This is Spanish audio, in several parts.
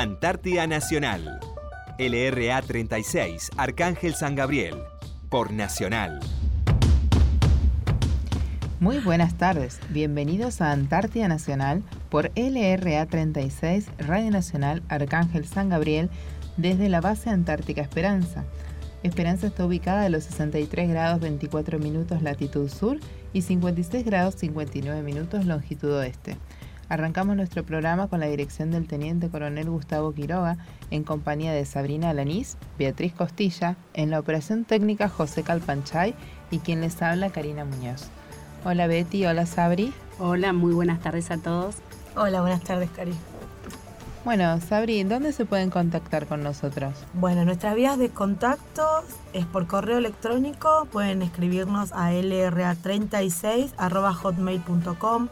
Antártida Nacional. LRA 36, Arcángel San Gabriel. Por Nacional. Muy buenas tardes, bienvenidos a Antártida Nacional por LRA 36, Radio Nacional Arcángel San Gabriel, desde la base Antártica Esperanza. Esperanza está ubicada a los 63 grados 24 minutos latitud sur y 56 grados 59 minutos longitud oeste. Arrancamos nuestro programa con la dirección del Teniente Coronel Gustavo Quiroga, en compañía de Sabrina Alanís, Beatriz Costilla, en la operación técnica José Calpanchay y quien les habla Karina Muñoz. Hola Betty, hola Sabri. Hola, muy buenas tardes a todos. Hola, buenas tardes, Cari. Bueno, Sabri, ¿dónde se pueden contactar con nosotros? Bueno, nuestras vías de contacto es por correo electrónico, pueden escribirnos a lra36.hotmail.com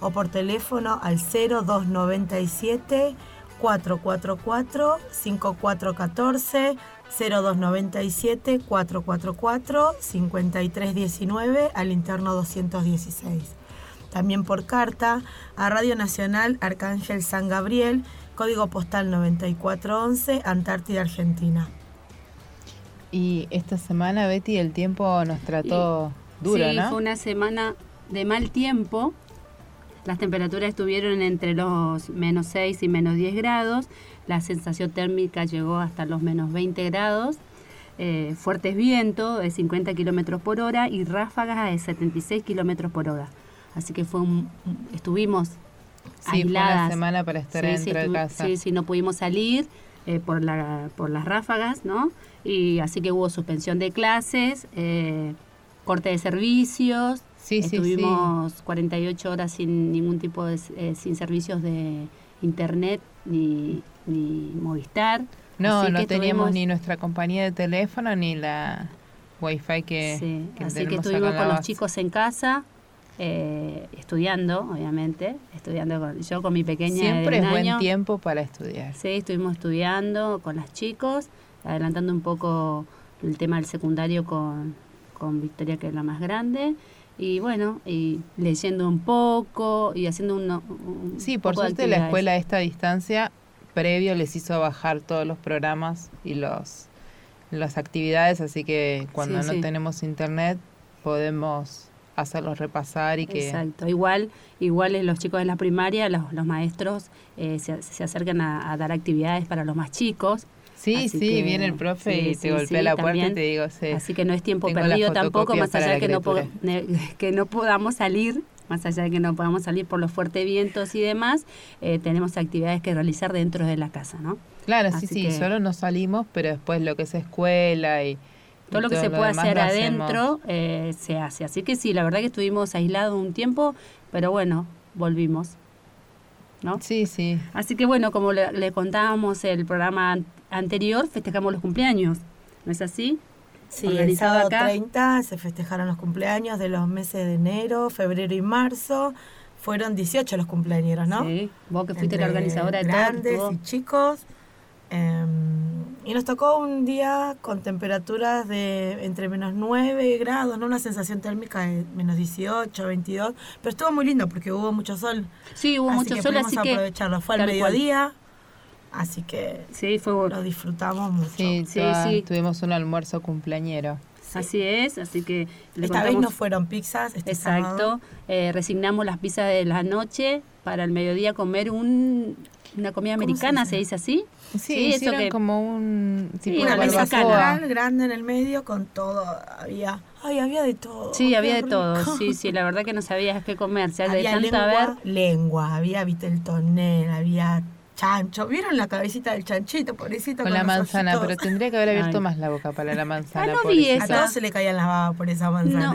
o por teléfono al 0297 444 5414 0297 444 5319 al interno 216. También por carta a Radio Nacional Arcángel San Gabriel, código postal 9411, Antártida, Argentina. Y esta semana, Betty, el tiempo nos trató duro, sí, ¿no? fue una semana de mal tiempo. Las temperaturas estuvieron entre los menos 6 y menos 10 grados. La sensación térmica llegó hasta los menos 20 grados. Eh, fuertes vientos de 50 kilómetros por hora y ráfagas de 76 kilómetros por hora. Así que fue un, estuvimos Sí, fue aisladas. una semana para estar Sí, dentro sí, de casa. Sí, sí, no pudimos salir eh, por, la, por las ráfagas, ¿no? Y así que hubo suspensión de clases, eh, corte de servicios. Sí, sí, sí. Estuvimos 48 horas sin ningún tipo de eh, sin servicios de internet ni, ni Movistar. No, Así no que teníamos estuvimos- ni nuestra compañía de teléfono ni la wifi que, Sí, que así que estuvimos con los chicos en casa, eh, estudiando, obviamente, estudiando con, yo con mi pequeña Siempre de es buen año. tiempo para estudiar. Sí, estuvimos estudiando con los chicos, adelantando un poco el tema del secundario con, con Victoria, que es la más grande. Y bueno, y leyendo un poco y haciendo uno, un Sí, por poco de suerte la escuela a esta distancia previo les hizo bajar todos los programas y los las actividades, así que cuando Sí, no sí. tenemos internet podemos hacerlos repasar y que Exacto, igual, igual los chicos de la primaria, los, los maestros eh, se, se acercan a, a dar actividades para los más chicos. Sí, Así sí, que- viene el profe sí, y sí, te golpea sí, la puerta y también. te digo, sí. Así que no es tiempo perdido tampoco, más allá de que no, criatura. que no podamos salir, más allá de que no podamos salir por los fuertes vientos y demás, eh, tenemos actividades que realizar dentro de la casa, ¿no? Claro, sí, Así sí, que- solo nos salimos, pero después lo que es escuela y Todo y lo que se puede hacer adentro eh, se hace. Así que sí, la verdad que estuvimos aislados un tiempo, pero bueno, volvimos, ¿no? Sí, sí. Así que bueno, como le, le contábamos el programa anterior, festejamos los cumpleaños, ¿no es así? Sí, el sábado acá. 30 se festejaron los cumpleaños de los meses de enero, febrero y marzo. Fueron 18 los cumpleaños, ¿no? Sí, vos que fuiste Entre la organizadora de todo. grandes todo. y chicos. Em, y nos tocó un día con temperaturas de entre menos 9 grados, ¿no? Una sensación térmica de menos 18, 22. Pero estuvo muy lindo porque hubo mucho sol. Sí, hubo así mucho que sol, así que aprovecharlo. Fue al cual. Así que sí, fue lo disfrutamos mucho. Sí, Sí, toda- sí. tuvimos un almuerzo cumpleañero. así es, así que Esta vez no fueron pizzas, este. Exacto, eh, resignamos las pizzas de la noche para el mediodía comer un, una comida ¿Cómo se americana, dice? se dice así? Sí, Sí, eso que- como un tipo una una de mesa grande en el medio con todo. Había, ay, había de todo. Sí, qué había de todo, sí, sí, la verdad que no sabías qué comer, o sea, de había tanto lengua, haber... lengua, había viteltoné, había chancho. ¿Vieron la cabecita del chanchito, pobrecito? Con la los manzana, ojitos? pero tendría que haber abierto Ay. más la boca para la manzana. Ah, no vi pobrecita. A todos se le caían las babas por esa manzana.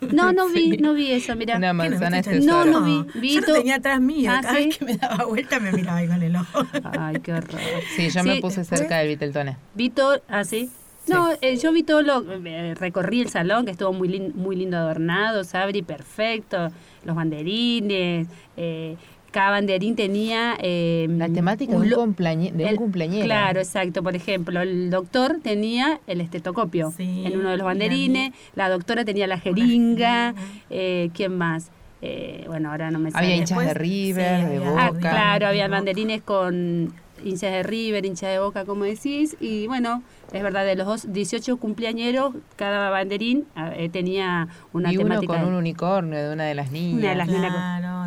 No, no, no vi, Sí. no vi eso, mira. Una ¿Qué, no manzana es viste No, no vi. vi Yo lo tenía atrás mío. Ah, Cada ¿sí? vez que me daba vuelta me miraba ahí con el ojo. Ay, qué horror. Sí, yo me Sí, puse después- cerca del Viteltoné. Vi todo, ah, sí. No, eh, yo vi todo lo, eh, recorrí el salón que estuvo muy, lin- muy lindo adornado, Sabri, perfecto, los banderines, eh, cada banderín tenía... eh, La temática de un, de un cumpleañero. Claro, exacto. Por ejemplo, el doctor tenía el estetoscopio Sí, en uno de los banderines, la doctora tenía la jeringa, eh, ¿quién más? Eh, bueno, ahora no me sale. Había hinchas de River, sí, de Boca. Ah, claro, había Boca. banderines con hinchas de River, hinchas de Boca, como decís, y bueno, es verdad, de los dos, 18 cumpleañeros, cada banderín eh, tenía una y uno temática. con de- un unicornio de una de las niñas. Una de las niñas.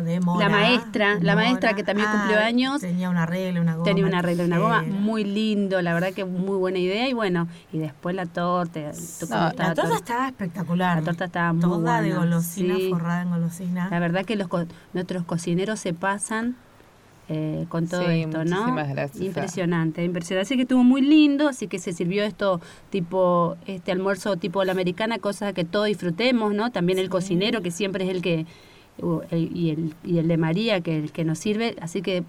De Mora. La maestra, la maestra que también cumplió Ah, años. Tenía una regla, una goma. Tenía una regla, una goma, muy lindo, la verdad que muy buena idea, y bueno, y después la torta, No, La torta todo. estaba espectacular. La torta estaba muy Toda de buena, golosina, sí. forrada en golosina. La verdad que los co- nuestros cocineros se pasan eh, con todo Sí, esto, ¿no? gracias. Impresionante, impresionante. Así que estuvo muy lindo, así que se sirvió esto tipo, este almuerzo tipo la americana, cosa que todos disfrutemos, ¿no? También el cocinero, que siempre es el que, y, el, y el de María, que el que nos sirve, así que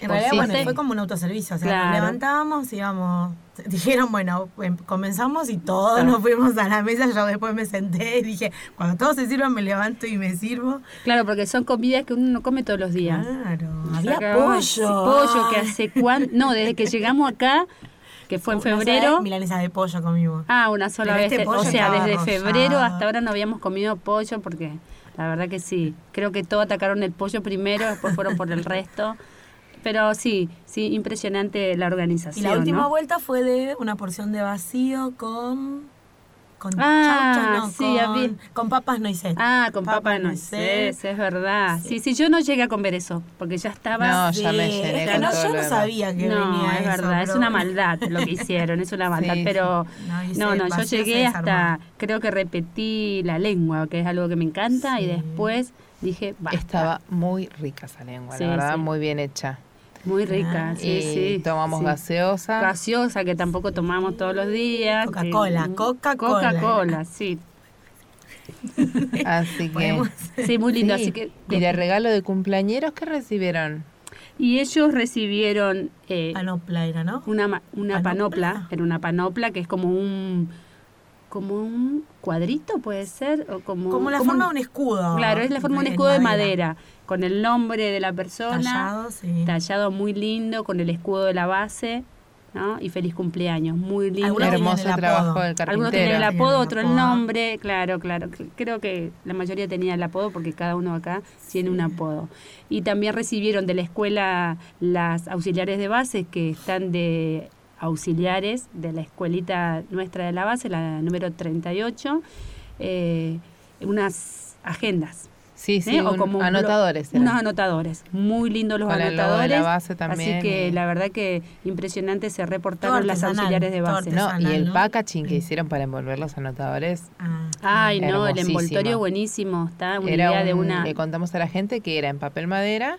En realidad, bueno, fue como un autoservicio. O sea, Claro. nos levantábamos, íbamos. Dijeron, bueno, em- comenzamos y todos Claro. nos fuimos a la mesa. Yo después me senté y dije, cuando todos se sirvan, me levanto y me sirvo. Claro, porque son comidas que uno no come todos los días. Claro, había pollo. Sí, pollo que hace cuánto, no, desde que llegamos acá, que fue en febrero. Milanesa de pollo comimos. Ah, una sola Pero vez. este pollo o sea, desde febrero hasta ahora no habíamos comido pollo porque la verdad que sí. Creo que todos atacaron el pollo primero, después fueron por el resto. Pero sí, sí, impresionante la Y organización. la última ¿no? vuelta fue de una porción de vacío con. Con Ah, no, sí, con, papas no hice. Ah, con Papa papa no nueces. es verdad. Sí. sí, yo no llegué a comer eso, porque ya estaba... No, ya me llené es que con no, todo yo no sabía que no, venía es eso, verdad, es una maldad lo que hicieron, es una maldad, Sí, pero No, no, yo llegué hasta, creo que repetí la lengua, que es algo que me encanta, y después dije, basta. Estaba muy rica esa lengua, Sí, la verdad, sí. muy bien hecha. Muy rica, Ah, sí, y sí. tomamos sí. gaseosa. Gaseosa que tampoco tomamos todos los días. Coca-Cola, Coca-Cola. Coca-Cola, sí. Así que. Sí, muy lindo. Sí. Así que, ¿Y de regalo de cumpleañeros qué recibieron? y ellos recibieron eh, Panopla era, ¿no? una, ma- una ¿Panopla? panopla, era una panopla que es como un como un cuadrito, puede ser, o como, Como la como forma de un- un escudo. Claro, es la forma de un escudo de madera, con el nombre de la persona, Tallado, sí. tallado muy lindo, con el escudo de la base, ¿no? Y feliz cumpleaños, muy lindo. Algunos tenían Hermoso el apodo. trabajo del Algunos tenían el carpintero. apodo, otro el nombre, claro, claro. Creo que la mayoría tenía el apodo porque cada uno acá tiene un apodo. Y también recibieron de la escuela las auxiliares de base que están de auxiliares de la escuelita nuestra de la base, la número 38, eh, unas agendas. Sí, sí, ¿eh? O un- como anotadores. eran. Unos anotadores, muy lindos los Con el logo de anotadores. la base también Así que y- la verdad que impresionante se reportaron las auxiliares de base. No, y el ¿no? packaging que Sí. hicieron para envolver los anotadores. Ah, Ay, no, el envoltorio buenísimo, está una era idea de un- una... Le contamos a la gente que era en papel madera,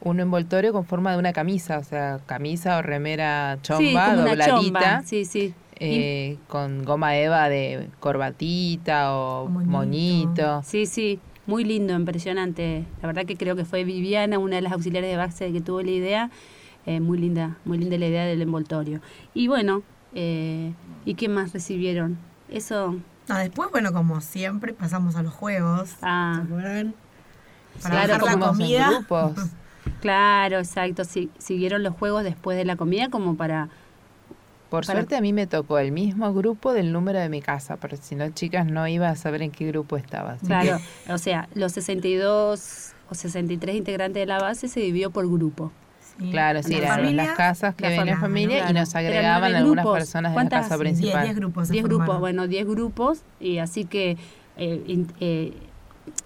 un envoltorio con forma de una camisa, o sea, camisa o remera chomba, sí, como una dobladita, chomba, sí, sí. eh, con goma eva de corbatita o Moñito. moñito. Sí, sí, muy lindo, impresionante. La verdad que creo que fue Viviana, una de las auxiliares de base que tuvo la idea. Eh, muy linda, muy linda la idea del envoltorio. Y bueno, eh, ¿y qué más recibieron? Eso, No, después, bueno, como siempre, pasamos a los juegos. ah, ¿Se acuerdan? Para Claro, bajar la comida. grupos. claro, exacto. Sí, siguieron los juegos después de la comida como para... Por Para- suerte a mí me tocó el mismo grupo del número de mi casa, pero si no, chicas, no iba a saber en qué grupo estaba. Claro, o sea, los 62 o 63 integrantes de la base se dividió por grupo. Sí. Claro, sí, eran familia, las casas que la ven en familia, y nos agregaban algunas grupos. personas de la casa Sí, principal. diez grupos se 10 grupos, bueno, 10 grupos y así que eh, in- eh,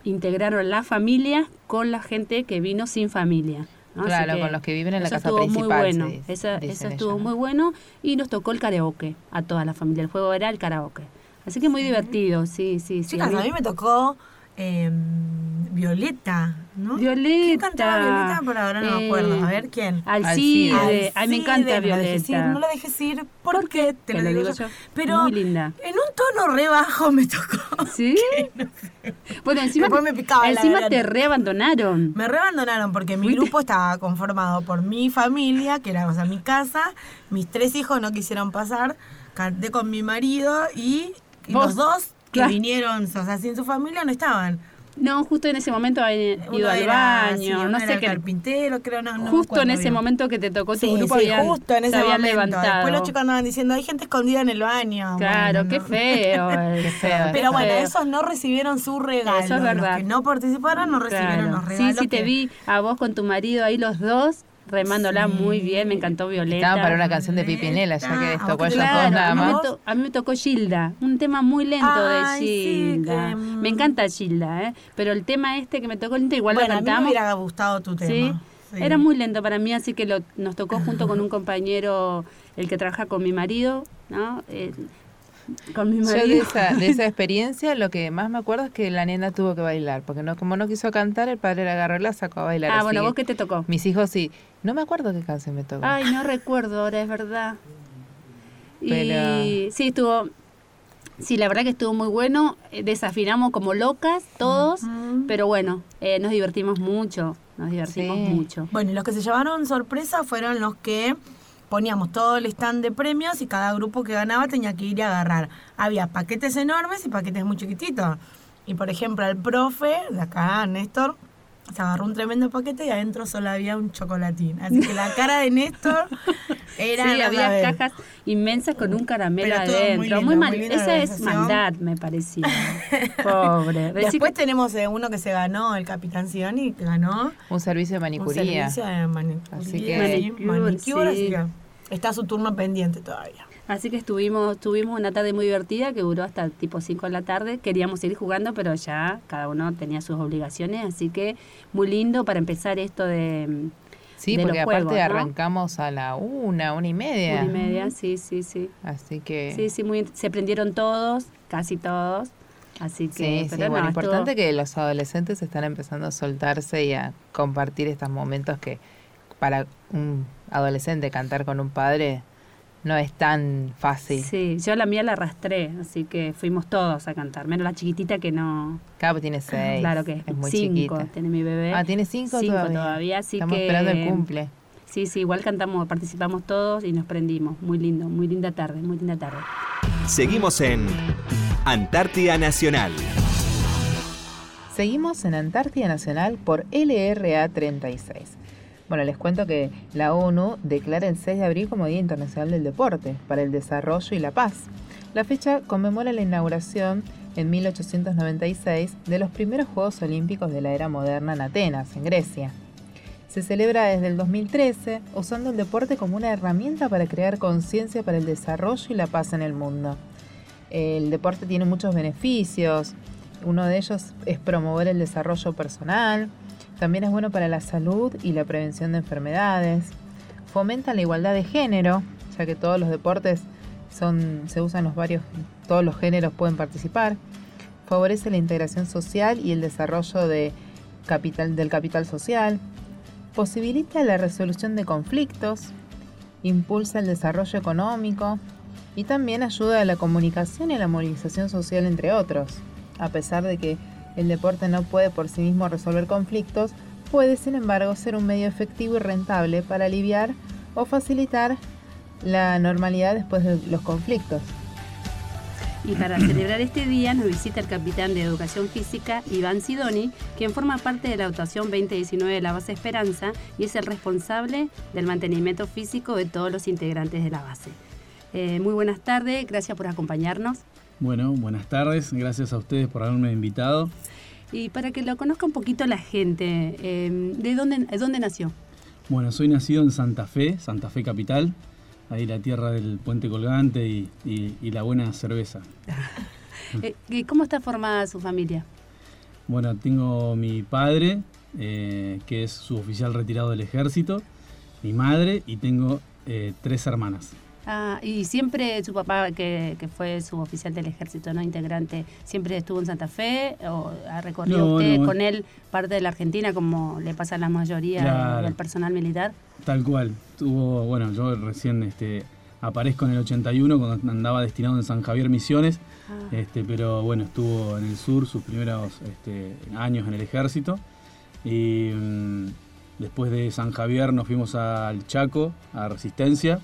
integraron la familia con la gente que vino sin familia. Claro, con los que viven en la eso casa estuvo principal. Muy bueno. se dice- Eso, estuvo ¿no? muy bueno y nos tocó el karaoke a toda la familia. El juego era el karaoke. Así que muy divertido, sí, sí, sí. Chicas, a mí me tocó eh, Violeta, ¿no? Violeta. ¿Quién cantaba Violeta? Por ahora no me acuerdo. A Eh, ver, ¿quién? Alcide. Alcide. Ay, me encanta no Violeta. No la dejes ir, ¿por qué? Te lo digo yo. Pero Muy linda. en un tono re bajo me tocó. ¿Sí? Bueno, encima, me picaba la encima te reabandonaron. Me reabandonaron porque mi ¿Fuiste? grupo estaba conformado por mi familia, que era o sea, mi casa, mis tres hijos no quisieron pasar, canté con mi marido y, los dos que vinieron, o sea, sin su familia no estaban. No, justo en ese momento habían ido al baño, sí, no sé qué. carpintero, creo, no, no justo en ese bien. momento que te tocó tu Sí, grupo sí, habían, justo en ese se habían momento. levantado. Después los chicos andaban diciendo, hay gente escondida en el baño. Claro, Bueno, qué no. feo. feo, qué Pero bueno, feo. esos no recibieron su regalo. Eso es verdad. Los que no participaron no recibieron Claro. los regalos. Sí, sí, te vi a vos con tu marido ahí los dos remándola Sí. muy bien, me encantó Violeta. Estaban para una canción de Pipinela, ya que les tocó a ¿a vos ellos te dos Claro, nada a mí, me más. to- a mí me tocó Gilda, un tema muy lento Ay, de sí, Gilda. que. Me encanta Gilda, ¿eh? pero el tema este que me tocó lento igual bueno, lo a mí me cantamos. hubiera gustado tu tema. Sí. Era muy lento para mí, así que lo, nos tocó junto con un compañero, el que trabaja con mi marido, ¿no? Con mi Yo de marido. esa, de esa experiencia lo que más me acuerdo es que la nena tuvo que bailar, porque no como no quiso cantar, el padre la agarró y la sacó a bailar. ah, así bueno, ¿vos qué te tocó? Mis hijos sí. No me acuerdo qué canción me tocó. Ay, no recuerdo ahora, es verdad. Y Pero- sí, estuvo. Sí, la verdad que estuvo muy bueno. Eh, Desafinamos como locas todos, pero bueno, eh, nos divertimos mucho. Nos divertimos Sí. mucho. Bueno, y los que se llevaron sorpresa fueron los que poníamos todo el stand de premios y cada grupo que ganaba tenía que ir a agarrar. Había paquetes enormes y paquetes muy chiquititos. Y por ejemplo, el profe de acá, Néstor, se agarró un tremendo paquete y adentro solo había un chocolatín. Así que la cara de Néstor era. sí, había cajas inmensas con un caramelo Pero todo muy adentro. lindo, Muy mal. muy la Esa es maldad, me parecía. Pobre. Después tenemos eh, uno que se ganó, el Capitán Sioni, que ganó Un servicio de un manicuría. servicio de manicuría. Así sí, que- Manicure, manicure, así sí. que está su turno pendiente todavía. Así que estuvimos, tuvimos una tarde muy divertida que duró hasta tipo 5 de la tarde. Queríamos seguir jugando, pero ya cada uno tenía sus obligaciones, así que muy lindo para empezar esto de Sí, de porque los aparte juegos, ¿no? arrancamos a la una, una y media. una y media. Sí, sí, sí. Así que Sí, sí, muy, se prendieron todos, casi todos. Así que, Sí, sí, pero bueno, no, importante que los adolescentes están empezando a soltarse y a compartir estos momentos que para un adolescente cantar con un padre no es tan fácil. Sí, yo la mía la arrastré, así que fuimos todos a cantar, menos la chiquitita que no... Cada tiene seis. claro que es muy cinco, chiquita. tiene mi bebé. Ah, tiene cinco, Cinco todavía. todavía, así Estamos que- esperando el cumple. Sí, sí, igual cantamos, participamos todos y nos prendimos. Muy lindo, muy linda tarde, muy linda tarde. Seguimos en Antártida Nacional. Seguimos en Antártida Nacional por LRA 36. Bueno, les cuento que la ONU declara el 6 de abril como Día Internacional del Deporte para el Desarrollo y la Paz. La fecha conmemora la inauguración en 1896 de los primeros Juegos Olímpicos de la era moderna en Atenas, en Grecia. Se celebra desde el 2013 usando el deporte como una herramienta para crear conciencia para el desarrollo y la paz en el mundo. El deporte tiene muchos beneficios, uno de ellos es promover el desarrollo personal, también es bueno para la salud y la prevención de enfermedades, fomenta la igualdad de género, ya que todos los deportes son, se usan los varios, todos los géneros pueden participar, favorece la integración social y el desarrollo de capital, del capital social, posibilita la resolución de conflictos, impulsa el desarrollo económico y también ayuda a la comunicación y la movilización social entre otros. A pesar de que el deporte no puede por sí mismo resolver conflictos, puede sin embargo ser un medio efectivo y rentable para aliviar o facilitar la normalidad después de los conflictos. Y para celebrar este día nos visita el capitán de Educación Física, Iván Sidoni, quien forma parte de la actuación 2019 de la base Esperanza y es el responsable del mantenimiento físico de todos los integrantes de la base. Eh, muy buenas tardes, gracias por acompañarnos. Bueno, buenas tardes, gracias a ustedes por haberme invitado. Y para que lo conozca un poquito la gente, eh, ¿de dónde, de dónde nació? Bueno, soy nacido en Santa Fe, Santa Fe Capital, ahí la tierra del puente colgante y, y- y la buena cerveza. Eh, ¿y ¿Cómo está formada su familia? Bueno, tengo mi padre, eh, que es suboficial retirado del ejército, mi madre y tengo eh, tres hermanas. Ah, y siempre su papá, que, que fue suboficial del ejército, ¿no? Integrante, ¿siempre estuvo en Santa Fe? ¿O ha recorrido No, usted no. con él parte de la Argentina, como le pasa a la mayoría Claro. del personal militar? Tal cual. Tuvo, bueno, yo recién este, aparezco en el 81 cuando andaba destinado en San Javier Misiones, Ah. este, pero bueno, estuvo en el sur sus primeros este, años en el ejército. Y mm, después de San Javier nos fuimos al Chaco, a Resistencia.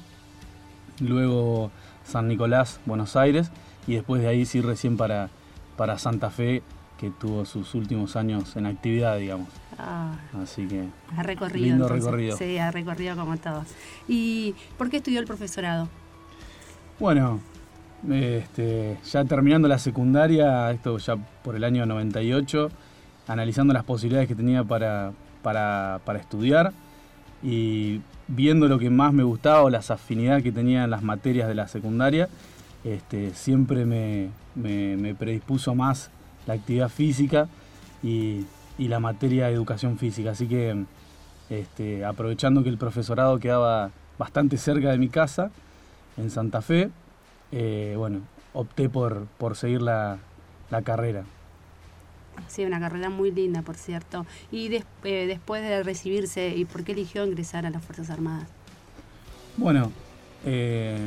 Luego San Nicolás, Buenos Aires. Y después de ahí sí recién para, para Santa Fe, que tuvo sus últimos años en actividad, digamos. Ah, Así que ha recorrido. Lindo entonces. recorrido. Sí, ha recorrido como todos. ¿Y por qué estudió el profesorado? Bueno, este, ya terminando la secundaria, esto ya por el año 98, analizando las posibilidades que tenía para, para, para estudiar, y viendo lo que más me gustaba o las afinidades que tenía en las materias de la secundaria, este, siempre me, predispuso más la actividad física y, la materia de educación física. Así que este, aprovechando que el profesorado quedaba bastante cerca de mi casa, en Santa Fe, eh, bueno, opté por, por seguir la, carrera. Sí, una carrera muy linda, por cierto. ¿Y eh, después de recibirse, ¿y por qué eligió ingresar a las Fuerzas Armadas? Bueno, eh,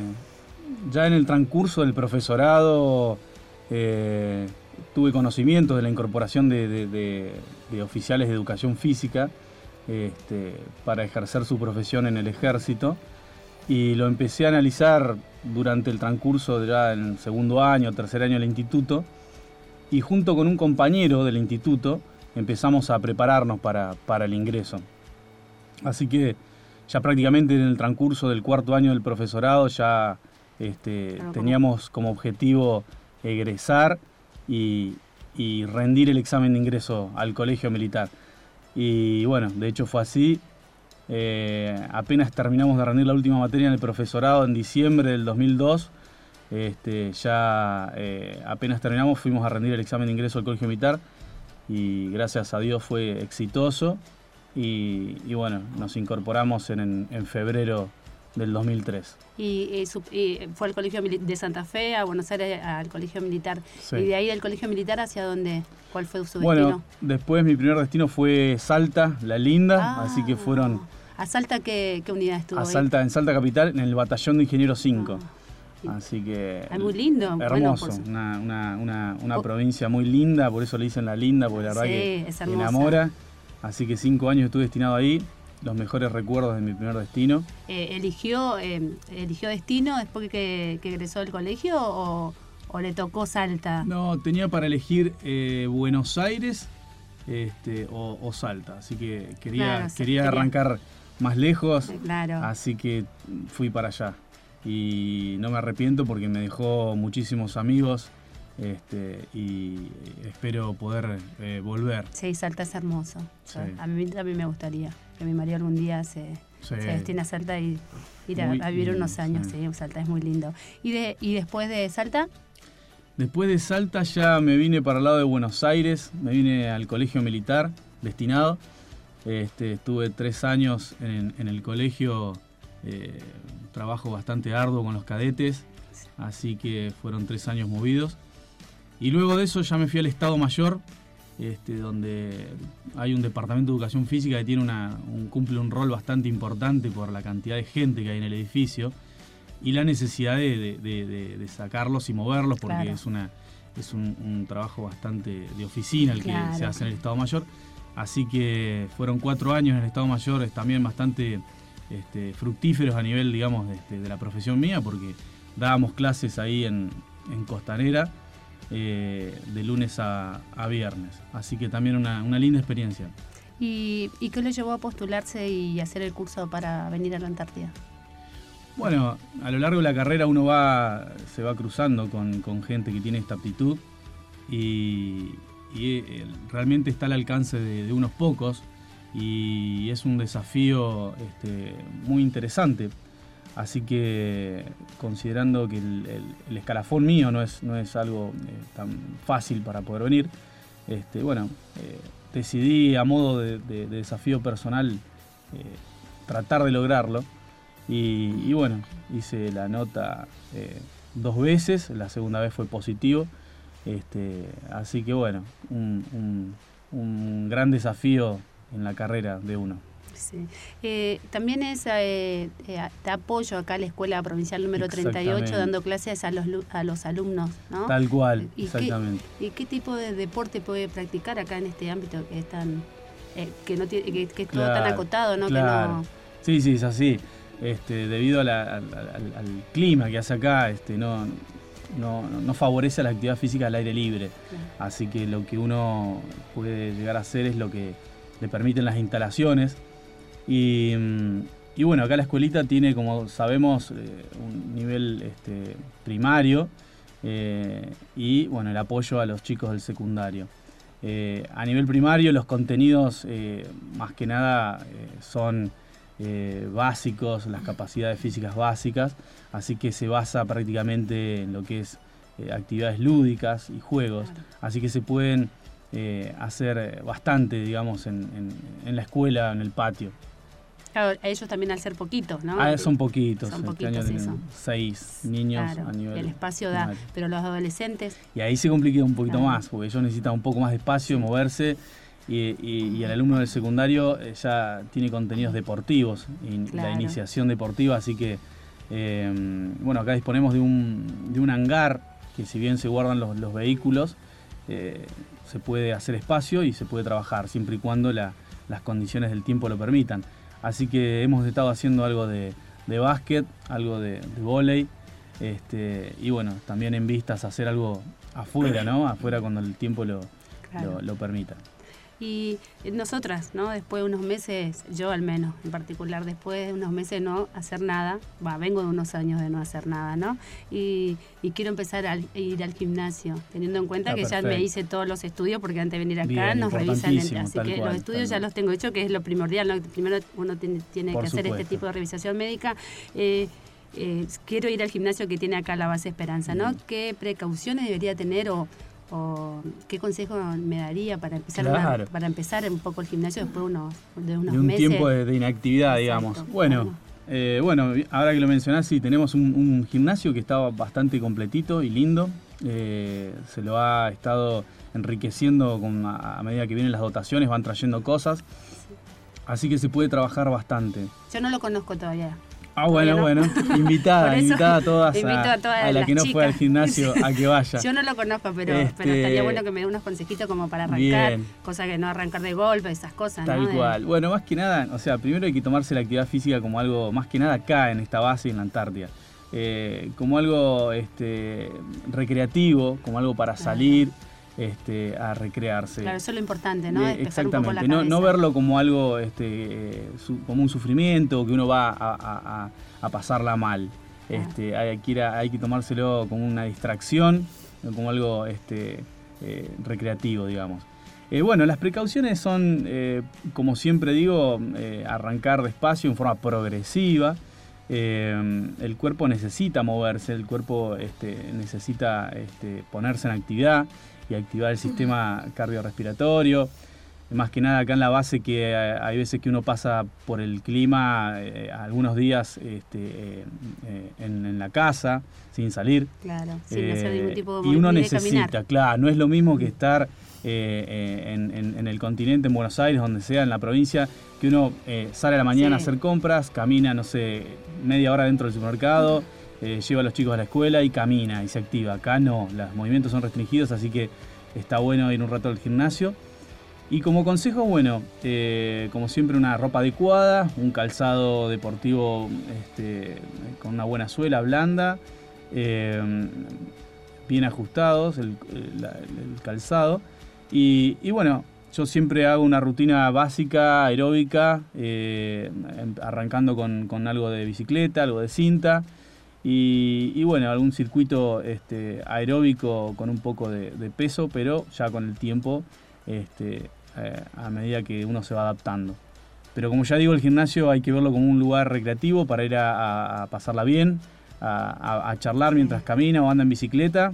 ya en el transcurso del profesorado tuve conocimiento de la incorporación de, oficiales de educación física este, para ejercer su profesión en el ejército y lo empecé a analizar durante el transcurso ya en segundo año, tercer año del instituto, y junto con un compañero del instituto empezamos a prepararnos para, el ingreso. Así que ya prácticamente en el transcurso del cuarto año del profesorado ya este, teníamos como objetivo egresar y, y rendir el examen de ingreso al colegio militar. Y bueno, de hecho fue así. Eh, apenas terminamos de rendir la última materia en el profesorado en diciembre del 2002. Este, ya eh, apenas terminamos, fuimos a rendir el examen de ingreso al colegio militar y gracias a Dios fue exitoso. Y, bueno, nos incorporamos en, febrero del 2003. Y, fue al colegio de Santa Fe, a Buenos Aires, al colegio militar. ¿Y de ahí del colegio militar hacia dónde? ¿Cuál fue su bueno, destino? Bueno, después mi primer destino fue Salta, La Linda, así que fueron ¿A Salta qué, unidad estuvo? A Salta, en Salta Capital, en el batallón de Ingenieros 5. Ah, Así que. Es muy lindo. Hermoso. una, provincia muy linda, por eso le dicen la linda, porque la verdad que enamora. Así que cinco años estuve destinado ahí. Los mejores recuerdos de mi primer destino. Eh, ¿eligió, eh, ¿Eligió destino después que, que egresó del colegio o, le tocó Salta? No, tenía para elegir eh, Buenos Aires este, o, Salta. Así que quería, quería arrancar más lejos. Claro. Así que fui para allá. Y no me arrepiento porque me dejó muchísimos amigos. Este, y espero poder eh, volver. Sí, Salta es hermoso. A mí también me gustaría que mi marido algún día se, destine a Salta y ir a, vivir unos años. Sí. Salta es muy lindo. ¿Y, de, ¿Y después de Salta? Después de Salta ya me vine para el lado de Buenos Aires, me vine al colegio militar destinado. Este, estuve tres años en, el colegio, eh, trabajo bastante arduo con los cadetes, así que fueron tres años movidos. Y luego de eso ya me fui al Estado Mayor, este, donde hay un departamento de educación física que tiene una, cumple un rol bastante importante por la cantidad de gente que hay en el edificio y la necesidad de, sacarlos y moverlos, porque es, una, es un, trabajo bastante de oficina el que se hace en el Estado Mayor. Así que fueron cuatro años en el Estado Mayor, también bastante este, fructíferos a nivel, digamos, este, de, la profesión mía, porque dábamos clases ahí en, Costanera eh, de lunes a, viernes. Así que también una, linda experiencia. ¿Y, qué le llevó a postularse y hacer el curso para venir a la Antártida? Bueno, a lo largo de la carrera uno va, se va cruzando con, con gente que tiene esta aptitud y, y eh, realmente está al alcance de, unos pocos y es un desafío este, muy interesante. Así que considerando que el, escalafón mío no es, no es algo eh, tan fácil para poder venir, este, bueno, eh, decidí a modo de, desafío personal tratar de lograrlo. Y, bueno, hice la nota dos veces, la segunda vez fue positivo este, así que bueno, un, gran desafío en la carrera de uno. Sí. Eh, también es eh, eh, te apoyo acá a la Escuela Provincial número 38 dando clases a los, a los alumnos, ¿no? Tal cual, exactamente. ¿Y qué tipo de deporte puede practicar acá en este ámbito que es tan que no tiene que, es todo tan acotado, ¿no? Sí, sí, es así. Este, debido al, al, clima que hace acá, este, no, no, favorece la actividad física al aire libre. Así que lo que uno puede llegar a hacer es lo que le permiten las instalaciones. Y, mm, bueno, acá la escuelita tiene, como sabemos, eh, un nivel este, primario eh, y bueno, el apoyo a los chicos del secundario. Eh, a nivel primario los contenidos más que nada son básicos, las capacidades físicas básicas, así que se basa prácticamente en lo que es actividades lúdicas y juegos, así que se pueden eh, hacer bastante, digamos, en, en la escuela, en el patio. Claro, ellos también al ser poquitos, ¿no? Ah, son poquitos. Son este poquitos, año eso. tienen seis niños Claro, a nivel. el espacio da, pero los adolescentes, Y ahí se complica un poquito Claro. más, porque ellos necesitan un poco más de espacio, moverse. Y, y- y el alumno del secundario eh, ya tiene contenidos deportivos y la iniciación deportiva, así que eh, bueno, acá disponemos de un, de un hangar que si bien se guardan los, los vehículos, eh, se puede hacer espacio y se puede trabajar, siempre y cuando la- las condiciones del tiempo lo permitan. Así que hemos estado haciendo algo de, de básquet, algo de, de vóley, este, y bueno, también en vistas hacer algo afuera, ¿no? Afuera cuando el tiempo lo, Claro. lo, lo permita. Y nosotras, ¿no? Después de unos meses, yo al menos en particular, después de unos meses de no hacer nada, va, vengo de unos años de no hacer nada, ¿no? Y, y quiero empezar a ir al gimnasio, teniendo en cuenta Ah, que ya me hice todos los estudios, porque antes de venir acá Bien, nos revisan, el- así que cual, los estudios ya los tengo hechos, que es lo primordial, ¿no? Primero uno tiene, que hacer este tipo de revisación médica. Eh, eh, quiero ir al gimnasio que tiene acá la base Esperanza, ¿no? ¿Qué precauciones debería tener o, o qué consejo me daría para empezar una- para empezar un poco el gimnasio después de unos, de unos de un meses? tiempo de, de inactividad, Exacto, digamos. Bueno, bueno. eh, bueno, ahora que lo mencionás, sí, tenemos un, un gimnasio que estaba bastante completito y lindo. Eh, se lo ha estado enriqueciendo con, a, a medida que vienen las dotaciones, van trayendo cosas. Así que se puede trabajar bastante. Yo no lo conozco todavía. Ah, bueno, no. bueno. Invitada, invitada a todas, a, a todas a la las que no fue al gimnasio a que vaya. Yo no lo conozco, pero, Este- pero estaría bueno que me dé unos consejitos como para arrancar, Bien. cosa que no arrancar de golpe, esas cosas, Tal ¿no? De- cual. Bueno, más que nada, o sea, primero hay que tomarse la actividad física como algo, más que nada acá en esta base en la Antártida, Eh, como algo este, recreativo, como algo para salir este, a recrearse. Claro, eso es lo importante, ¿no? Eh, Exactamente, no, verlo como algo, este, eh, su- como un sufrimiento, que uno va a, a- a- a pasarla mal. Este, hay, que ir a- hay que tomárselo como una distracción, como algo este, eh, recreativo, digamos. Bueno, las precauciones son, como siempre digo, arrancar despacio en forma progresiva. El cuerpo necesita moverse, el cuerpo este, necesita este, ponerse en actividad y activar el sistema cardiorrespiratorio. Más que nada acá en la base que eh, hay veces que uno pasa por el clima eh, algunos días este, eh, en, en la casa sin salir. Claro, sin hacer ningún tipo de y uno de necesita, claro, no es lo mismo que estar en, en- en el continente, en Buenos Aires, donde sea, en la provincia, que uno eh, sale a la mañana Sí. a hacer compras, camina, no sé, media hora dentro del supermercado, eh, lleva a los chicos a la escuela y camina y se activa. Acá no, los movimientos son restringidos, así que está bueno ir un rato al gimnasio. Y como consejo, bueno, eh, como siempre una ropa adecuada, un calzado deportivo este, con una buena suela blanda, eh, bien ajustados el, calzado. Y, bueno, yo siempre hago una rutina básica, aeróbica, em- arrancando con algo de bicicleta, algo de cinta. Y, y bueno, algún circuito este, aeróbico con un poco de, de peso, pero ya con el tiempo, este, eh, a medida que uno se va adaptando. Pero como ya digo, el gimnasio hay que verlo como un lugar recreativo para ir a, a- a pasarla bien, a, a- a charlar mientras camina o anda en bicicleta.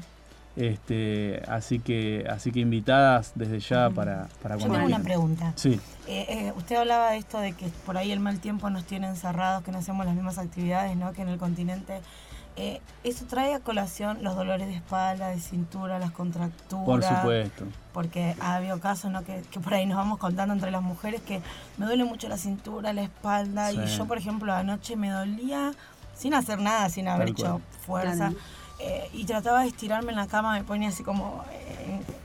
Este, así que así que invitadas desde ya para, para Yo cuando tengo una pregunta. Sí, Eh, eh, usted hablaba de esto de que por ahí el mal tiempo nos tiene encerrados, que no hacemos las mismas actividades ¿no? que en el continente. Eh, ¿Eso trae a colación los dolores de espalda, de cintura, las contracturas? por supuesto. Porque ha habido casos ¿no? que, que por ahí nos vamos contando entre las mujeres que me duele mucho la cintura, la espalda. Y yo, por ejemplo, anoche me dolía sin hacer nada, sin haber Tal cual. hecho fuerza. Claro. Eh, y trataba de estirarme en la cama, me ponía así como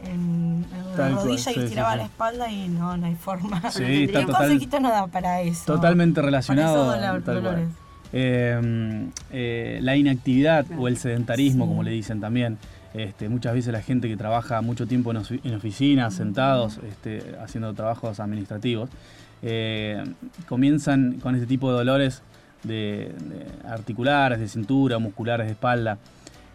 en, en- en la cual, rodilla y sí, estiraba sí. la espalda y no, no hay forma. Sí, tendría está que- ¿Qué total- consejito nos da para eso? totalmente Para relacionado. esos dolores. Eh, eh, la inactividad o el sedentarismo, Sí. como le dicen también. Este, muchas veces la gente que trabaja mucho tiempo en, ofi- en oficinas, sentados, este, haciendo trabajos administrativos, eh, comienzan con este tipo de dolores de, de articulares, de cintura, musculares, de espalda.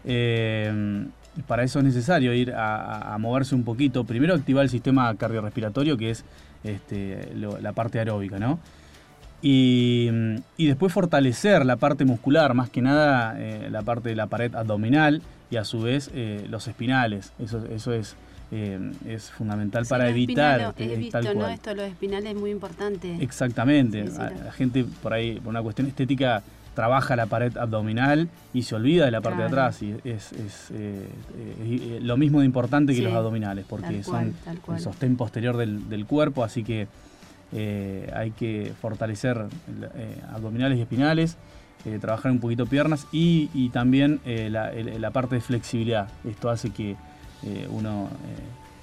Eh, para eso es necesario ir a, moverse un poquito. Primero activar el sistema cardiorrespiratorio, que es este, lo- la parte aeróbica, ¿no? Y, y después fortalecer la parte muscular, más que nada eh, la parte de la pared abdominal y a su vez eh, los espinales. Eso, eso es, eh, es fundamental Sí, para evitar espinales, eh, He visto, ¿no? Esto, los espinales es muy importante. Exactamente. Sí, sí, A- lo- La gente por ahí, por una cuestión estética, trabaja la pared abdominal y se olvida de la parte Claro. de atrás. Y es, es, eh, eh, eh, lo mismo de importante que Sí, los abdominales, porque cual, son el sostén posterior del, del cuerpo, así que eh, hay que fortalecer abdominales y espinales, trabajar un poquito piernas y, y también la, parte de flexibilidad. Esto hace que uno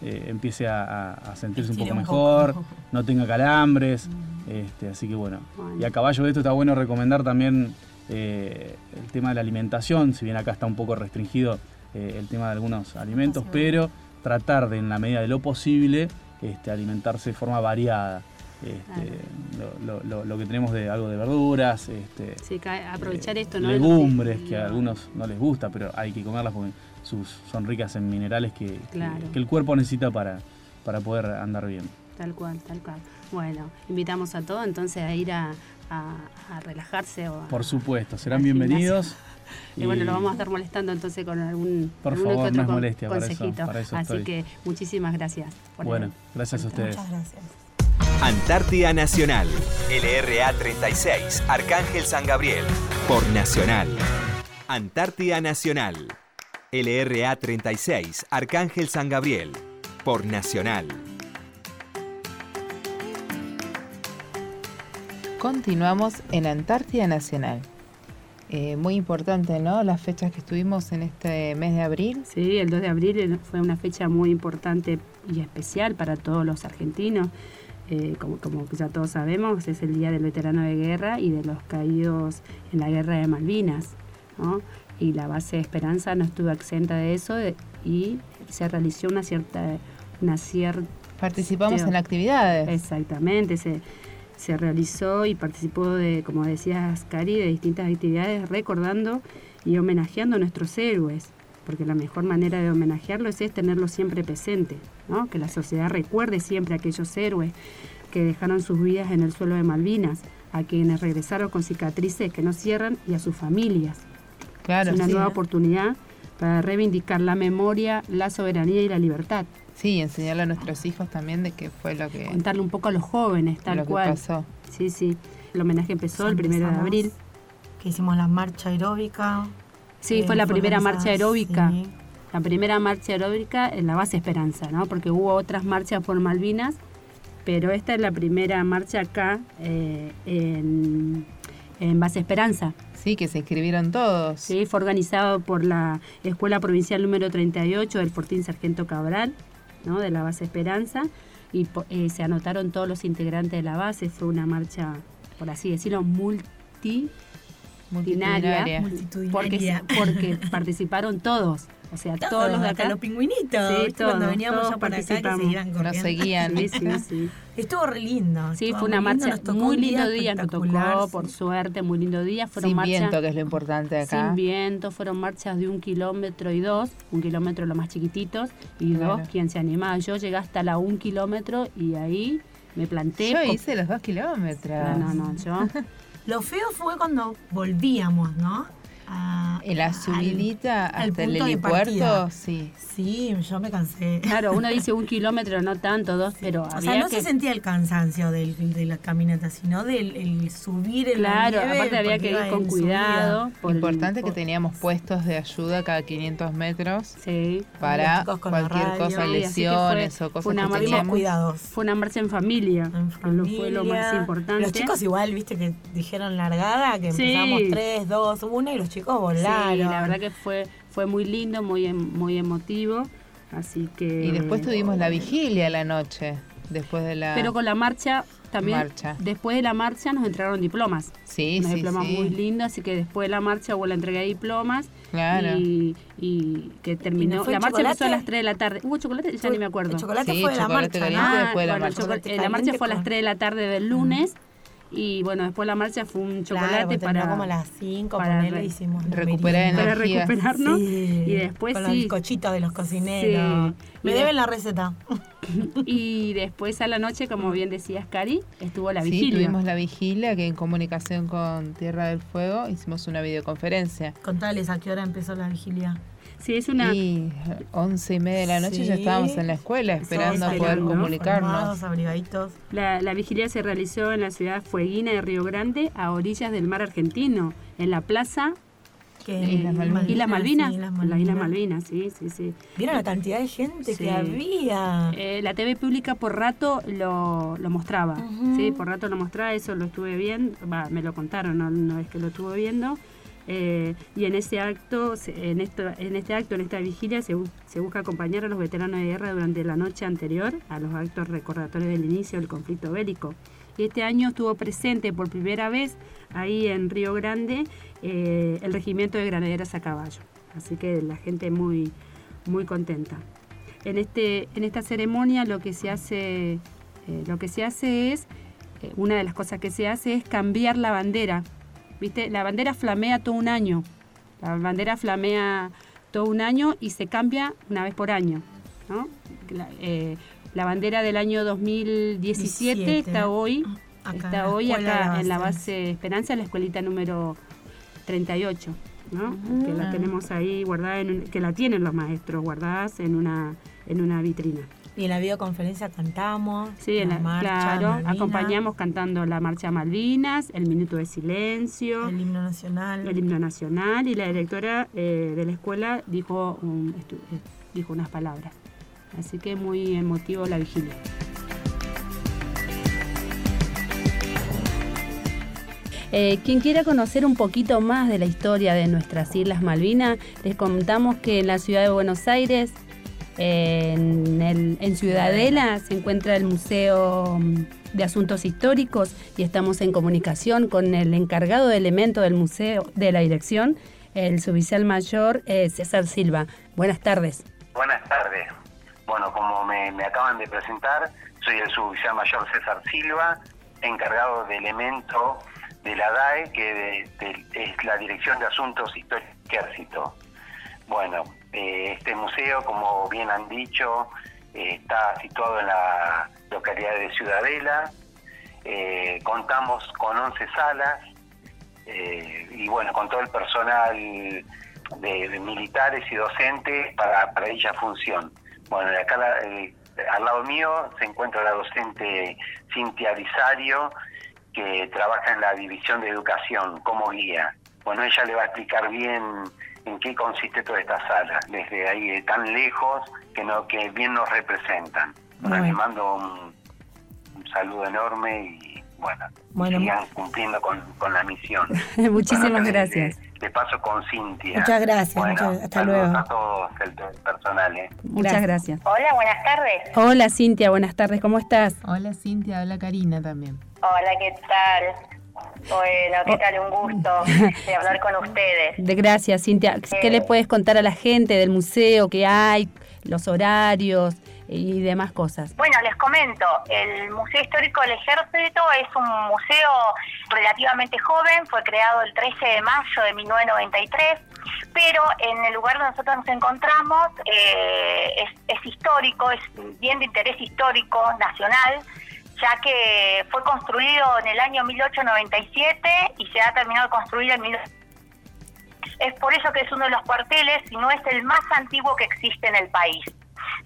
eh, empiece a, sentirse un poco un mejor, poco. no tenga calambres. Este, así que bueno. Bueno. Y a caballo de esto está bueno recomendar también eh, el tema de la alimentación, si bien acá está un poco restringido eh, el tema de algunos alimentos, sí, pero tratar de en la medida de lo posible este, alimentarse de forma variada. Este, lo, lo- que tenemos de algo de verduras, este, Sí, aprovechar esto, ¿no? legumbres que a algunos no les gusta, pero hay que comerlas porque sus, son ricas en minerales que, que- Claro. que el cuerpo necesita para, para poder andar bien. Tal cual, tal cual. Bueno, invitamos a todos entonces a ir a, a- a relajarse. O a- Por supuesto, serán bienvenidos. Y, bueno, lo vamos a estar molestando entonces con algún, Por favor, que no otro es con- molestia, para eso- consejito. para eso Así estoy. que muchísimas gracias. por Bueno, el- gracias a ustedes. Muchas gracias. Antártida Nacional. LRA 36, Arcángel San Gabriel. Por Nacional. Antártida Nacional. LRA 36, Arcángel San Gabriel. Por Nacional. Continuamos en Antártida Nacional. Eh, muy importante, ¿no? Las fechas que estuvimos en este mes de abril. Sí, el 2 de abril fue una fecha muy importante y especial para todos los argentinos. Eh, como, como ya todos sabemos, es el Día del Veterano de Guerra y de los caídos en la Guerra de Malvinas. ¿no? Y la base de Esperanza no estuvo exenta de eso de- y se realizó una cierta... Una cierta Participamos en actividades. Exactamente, se, se realizó y participó de, como decías, Cari, de distintas actividades recordando y homenajeando a nuestros héroes, porque la mejor manera de homenajearlos es tenerlos siempre presente, ¿no? que la sociedad recuerde siempre a aquellos héroes que dejaron sus vidas en el suelo de Malvinas, a quienes regresaron con cicatrices que no cierran y a sus familias. Claro, es una sí. nueva oportunidad para reivindicar la memoria, la soberanía y la libertad. Sí, enseñarle a nuestros hijos también de qué fue lo que, Contarle un poco a los jóvenes, tal lo que cual. pasó. Sí, sí. El homenaje empezó el primero de abril. Que hicimos la marcha aeróbica. Sí, eh, fue la primera organizada, marcha aeróbica. sí. La primera marcha aeróbica en la base Esperanza, ¿no? Porque hubo otras marchas por Malvinas, pero esta es la primera marcha acá eh, en, en base Esperanza. Sí, que se inscribieron todos. Sí, fue organizado por la Escuela Provincial número 38 del Fortín Sargento Cabral, ¿no? de la base Esperanza, y eh, se anotaron todos los integrantes de la base. Fue una marcha, por así decirlo, multi Multitudinaria. porque, porque participaron todos. O sea, todos, Todos, los de acá. los pingüinitos. Sí. Cuando veníamos todos ya para acá que seguían Nos seguían. Sí, sí, sí. Estuvo re lindo. Sí, fue una lindo, marcha muy lindo día, nos tocó, por suerte, muy lindo día. Fueron Sin marchas viento, que es lo importante acá. sin viento, fueron marchas de un kilómetro y dos, un kilómetro los más chiquititos y Claro. dos quien se animaba. Yo llegué hasta la un kilómetro y ahí me planté. Yo hice los dos kilómetros. No, no, no, yo. Lo feo fue cuando volvíamos, ¿no? A- En la al- subidita al hasta el punto de helipuerto, sí. Sí, yo me cansé. Claro, uno dice un kilómetro, no tanto, dos, pero O sea, no que... se sentía el cansancio del- de la caminata, sino del el subir en Claro, la nieve. aparte había que ir con cuidado. por el- Importante que por- teníamos puestos de ayuda cada 500 metros Sí. para cualquier radio. cosa, lesiones fue- o cosas fue una que marcha- teníamos. cuidados. Fue una marcha en familia, En lo fue lo más familia. importante. Los chicos igual, viste, que dijeron largada, que Sí. empezamos 3, 2, 1 y los chicos volaron. Sí, la verdad que fue, fue muy lindo, muy, em- muy emotivo. Así que. Y después tuvimos la vigilia la noche, después de la... Pero con la marcha también. Marcha. Después de la marcha nos entregaron diplomas. Sí, unos sí, diplomas sí. muy lindos, así que después de la marcha hubo la entrega de diplomas. Claro. Y, y que terminó. ¿Y no fue la marcha chocolate? empezó a las 3 de la tarde. ¿Hubo chocolate? Ya ni me acuerdo. El chocolate Sí, fue de la marcha, después de la bueno, el marcha. eh, la marcha fue a las con- 3 de la tarde del lunes. Y bueno, después la marcha fue un chocolate Claro, para, como a las 5, para ponele, re- hicimos la recuperar para recuperarnos. Sí, Y después con los sí. bizcochitos de los cocineros. Sí. Me Y de- deben la receta. Y después a la noche, como bien decías, Cari, estuvo la Sí, vigilia. tuvimos la vigilia que en comunicación con Tierra del Fuego hicimos una videoconferencia. Contales a qué hora empezó la vigilia. Sí, es una... Y once y media de la noche ya Sí. estábamos en la escuela esperando poder comunicarnos. Formados, abrigaditos. La, la vigilia se realizó en la ciudad fueguina de Río Grande, a orillas del mar argentino, en la plaza Que Islas Malvinas. Islas Malvinas. sí, Islas en las Islas Malvinas. Malvinas, sí, sí, sí. ¿Vieron la cantidad de gente Sí. que había? Eh, la TV pública por rato lo, lo mostraba, Ujú. sí, por rato lo mostraba, eso lo estuve viendo, va, me lo contaron, no, no es que lo estuve viendo. Eh, y en ese acto, en este acto, en esta vigilia, se, bu- se busca acompañar a los veteranos de guerra durante la noche anterior a los actos recordatorios del inicio del conflicto bélico. Y este año estuvo presente por primera vez ahí en Río Grande eh, el regimiento de granaderas a caballo. Así que la gente muy, muy contenta. En, este, en esta ceremonia lo que se hace, eh, lo que se hace es, una de las cosas que se hace es cambiar la bandera. ¿Viste? La bandera flamea todo un año. La bandera flamea todo un año y se cambia una vez por año. ¿no? La, eh, la bandera del año 2017 17. está hoy, Acá en está la hoy acá la en la base. Esperanza, en la escuelita número 38. ¿no? Que la Ah. tenemos ahí guardada, en un- que la tienen los maestros guardadas en una, en una vitrina. Y en la videoconferencia cantamos. Sí, en la- marcha, claro, Malvinas, acompañamos cantando la Marcha Malvinas, el Minuto de Silencio, El himno nacional. el himno nacional y la directora eh, de la escuela dijo, un- estu- eh, dijo unas palabras. Así que muy emotivo la vigilia. Eh, quien quiera conocer un poquito más de la historia de nuestras Islas Malvinas, les contamos que en la ciudad de Buenos Aires, en, el- en Ciudadela, se encuentra el Museo mm, de Asuntos Históricos y estamos en comunicación con el encargado de elemento del museo, de la dirección, el suboficial mayor eh, César Silva. Buenas tardes. Buenas tardes. Bueno, como me, me acaban de presentar, soy el suboficial mayor César Silva, encargado de elemento de la DAE, que de- de- es la Dirección de Asuntos Históricos del Ejército. Bueno, este museo, como bien han dicho, eh, está situado en la localidad de Ciudadela. Eh, contamos con 11 salas eh, y bueno, con todo el personal de, militares y docentes para, dicha función. Bueno, acá la- eh, al lado mío se encuentra la docente Cintia Lisario, que trabaja en la División de Educación como guía. Bueno, ella le va a explicar bien en qué consiste toda esta sala, desde ahí de tan lejos que no que bien nos representan. Bueno, Bueno. le mando un, un saludo enorme y bueno, Bueno, sigan cumpliendo con, con la misión. Muchísimas Bueno, gracias. De, de paso con Cintia. Muchas gracias, Bueno, muchas- hasta saludos luego. a todos el, el personal. ¿eh? Muchas gracias. Hola, buenas tardes. Hola Cintia, buenas tardes, ¿cómo estás? Hola Cintia, habla Karina también. Hola, ¿qué tal? Bueno, ¿qué tal? Un gusto de hablar con ustedes. De gracias, Cintia. ¿Qué le puedes contar a la gente del museo que hay, los horarios y demás cosas? Bueno, les comento, el Museo Histórico del Ejército es un museo relativamente joven, fue creado el 13 de mayo de 1993, pero en el lugar donde nosotros nos encontramos eh, es, es histórico, es bien de interés histórico nacional, ya que fue construido en el año 1897 y se ha terminado de construir en 1993. Es por eso que es uno de los cuarteles, si no es el más antiguo que existe en el país.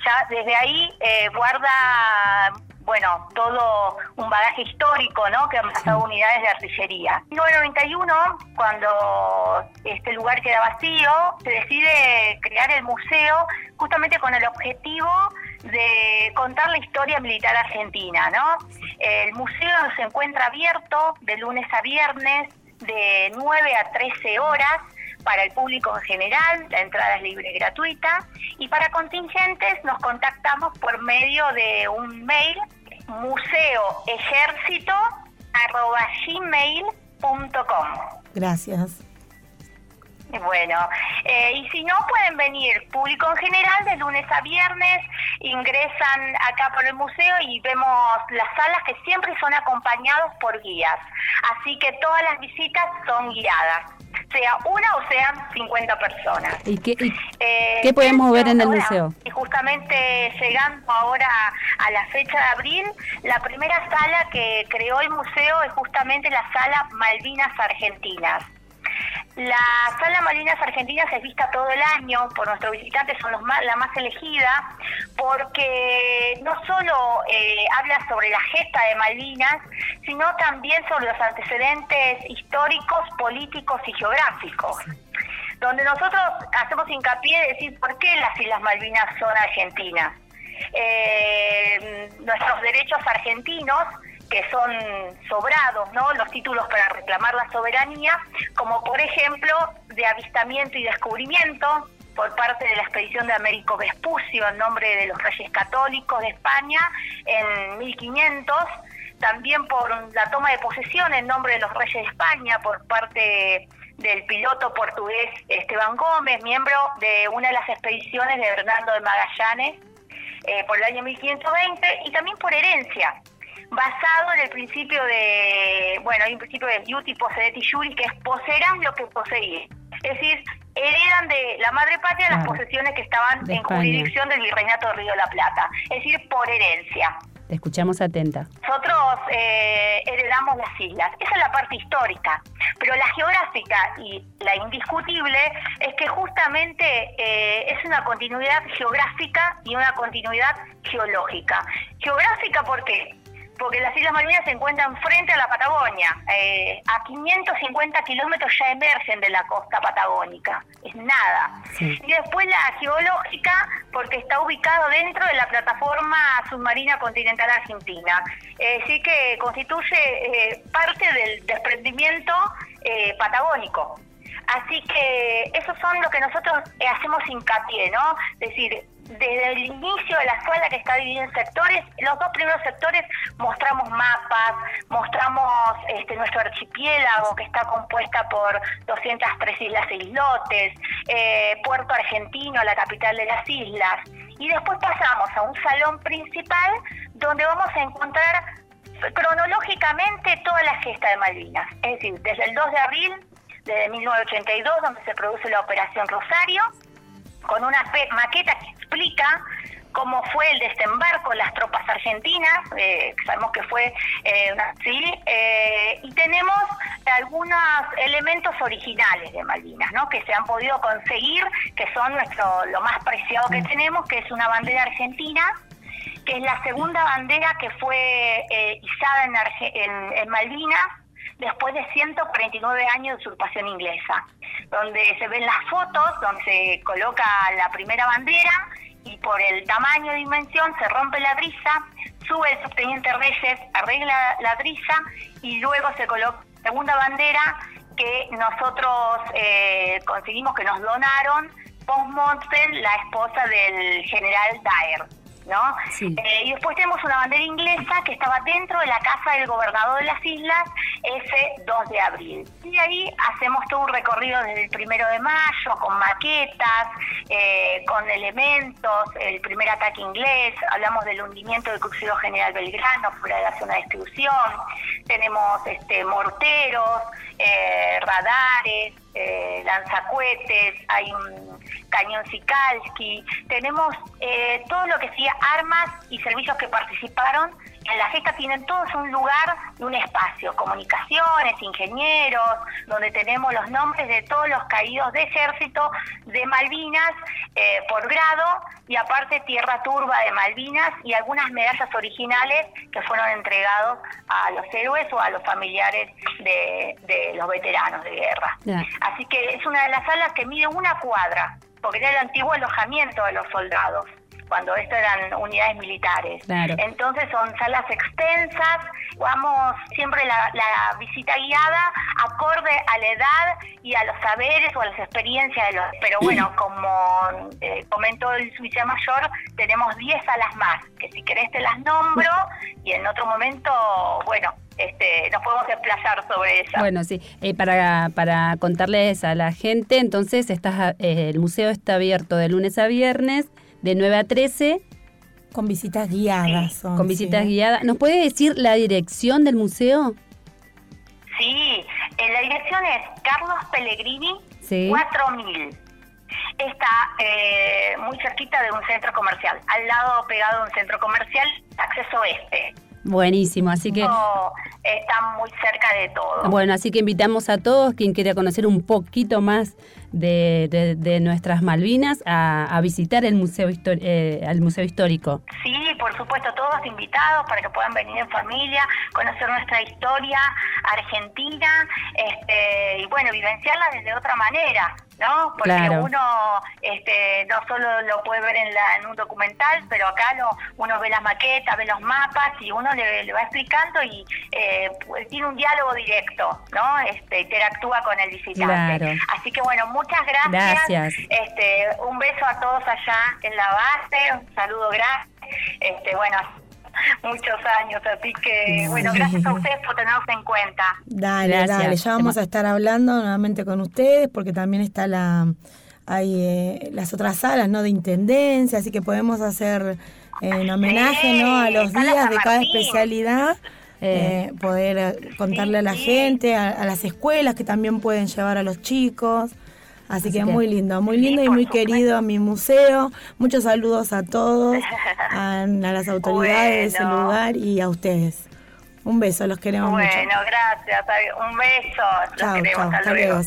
Ya desde ahí eh, guarda, bueno, todo un bagaje histórico, ¿no? Que han pasado unidades de artillería. En 1991, cuando este lugar queda vacío, se decide crear el museo justamente con el objetivo de contar la historia militar argentina, ¿no? El museo se encuentra abierto de lunes a viernes de 9 a 13 horas para el público en general, la entrada es libre y gratuita, y para contingentes nos contactamos por medio de un mail museoejército.gmail.com. Gracias. Bueno, eh, y si no, pueden venir público en general de lunes a viernes, ingresan acá por el museo y vemos las salas que siempre son acompañados por guías. Así que todas las visitas son guiadas, sea una o sean 50 personas. ¿Y qué, eh, ¿qué podemos ver en el museo? Y justamente llegando ahora a la fecha de abril, la primera sala que creó el museo es justamente la sala Malvinas Argentinas. La sala Malvinas Argentinas es vista todo el año por nuestros visitantes, son los la más elegida, porque no solo eh, habla sobre la gesta de Malvinas, sino también sobre los antecedentes históricos, políticos y geográficos donde nosotros hacemos hincapié de decir por qué las Islas Malvinas son argentinas. Eh, nuestros derechos argentinos que son sobrados, ¿no? Los títulos para reclamar la soberanía, como por ejemplo de avistamiento y descubrimiento por parte de la expedición de Américo Vespucio en nombre de los Reyes Católicos de España en 1500, también por la toma de posesión en nombre de los Reyes de España por parte del piloto portugués Esteban Gómez, miembro de una de las expediciones de Hernando de Magallanes eh, por el año 1520 y también por herencia basado en el principio de, bueno, hay un principio de Yuti Posedetti Juris, que es poseerán lo que poseí. Es decir, heredan de la madre patria las posesiones que estaban en jurisdicción del Virreinato de Río de la Plata, es decir, por herencia. Te escuchamos atenta. Nosotros eh, heredamos las islas, esa es la parte histórica, pero la geográfica y la indiscutible es que justamente eh, es una continuidad geográfica y una continuidad geológica. Geográfica, ¿por qué? Porque las Islas Malvinas se encuentran frente a la Patagonia. Eh, a 550 kilómetros ya emergen de la costa patagónica. Es nada. Y después la geológica, porque está ubicado dentro de la plataforma submarina continental argentina. Es decir, que constituye eh, parte del desprendimiento eh, patagónico. Así que esos son lo que nosotros hacemos hincapié, ¿no? Es decir, desde el inicio de la sala que está dividida en sectores, los dos primeros sectores mostramos mapas, mostramos este, nuestro archipiélago que está compuesta por 203 islas e islotes, eh, Puerto Argentino, la capital de las islas, y después pasamos a un salón principal donde vamos a encontrar cronológicamente toda la gesta de Malvinas, es decir, desde el 2 de abril de 1982, donde se produce la Operación Rosario, con una maqueta que explica cómo fue el desembarco de las tropas argentinas, eh, sabemos que fue eh, sí, eh, y tenemos algunos elementos originales de Malvinas, ¿no? que se han podido conseguir, que son nuestro lo más preciado que tenemos, que es una bandera argentina, que es la segunda bandera que fue izada en, en Malvinas después de 149 años de usurpación inglesa, donde se ven las fotos, donde se coloca la primera bandera y por el tamaño y dimensión se rompe la brisa, sube el subteniente Reyes, arregla la brisa y luego se coloca la segunda bandera que nosotros eh, conseguimos que nos donaron post la esposa del general Dyer. ¿No? Eh, y después tenemos una bandera inglesa que estaba dentro de la casa del gobernador de las islas ese 2 de abril. Y ahí hacemos todo un recorrido desde el primero de mayo con maquetas, eh, con elementos, el primer ataque inglés, hablamos del hundimiento del crucero general Belgrano fuera de la zona de distribución, tenemos este morteros, eh, radares, eh, lanzacuetes, hay un cañón Sikalski, tenemos eh, todo lo que sea armas y servicios que participaron. En la gesta tienen todos un lugar y un espacio, comunicaciones, ingenieros, donde tenemos los nombres de todos los caídos de ejército de Malvinas eh, por grado y aparte tierra turba de Malvinas y algunas medallas originales que fueron entregados a los héroes o a los familiares de, los veteranos de guerra. Así que es una de las salas que mide una cuadra porque era el antiguo alojamiento de los soldados, cuando esto eran unidades militares. Entonces son salas extensas, vamos siempre la, visita guiada acorde a la edad y a los saberes o a las experiencias de los... Pero bueno, como eh, comentó el mayor, tenemos 10 salas más, que si querés te las nombro y en otro momento, bueno, este, nos podemos explayar sobre eso. Bueno, sí, eh, para, para contarles a la gente, entonces estás, eh, el museo está abierto de lunes a viernes, de 9 a 13. Con visitas guiadas. son, Con visitas sí. guiadas. ¿Nos puede decir la dirección del museo? Sí, eh, la dirección es Carlos Pellegrini, Sí. 4000. Está eh, muy cerquita de un centro comercial, al lado pegado a un centro comercial, acceso este. Buenísimo, así que... No, está muy cerca de todo. Bueno, así que invitamos a todos quien quiera conocer un poquito más de, de- de nuestras Malvinas a, a visitar el museo, eh, al museo histórico. Por supuesto, todos invitados para que puedan venir en familia, conocer nuestra historia argentina este, y bueno, vivenciarla desde otra manera, ¿no? Porque Claro. uno este, no solo lo puede ver en, la, en un documental, pero acá lo, uno ve las maquetas, ve los mapas y uno le, le va explicando y eh, pues, tiene un diálogo directo, ¿no? Este, interactúa con el visitante. Claro. Así que bueno, muchas gracias. Gracias. Este, un beso a todos allá en la base, un saludo grande. Este, bueno, muchos años, así que bueno, gracias a ustedes por tenernos en cuenta. Dale, Gracias. dale, ya vamos a estar hablando nuevamente con ustedes porque también está la hay eh, las otras salas, ¿no? De intendencia, así que podemos hacer eh, en homenaje, ¿no? A los días de cada especialidad. eh, poder eh, contarle a la sí. gente, a, a las escuelas que también pueden llevar a los chicos. Así, que, que- muy lindo, muy lindo y muy supuesto. querido mi museo. Muchos saludos a todos, a, a las autoridades de ese Bueno. lugar y a ustedes. Un beso, los queremos mucho. Bueno, gracias, un beso, los Chao, queremos, chao. hasta Hasta luego.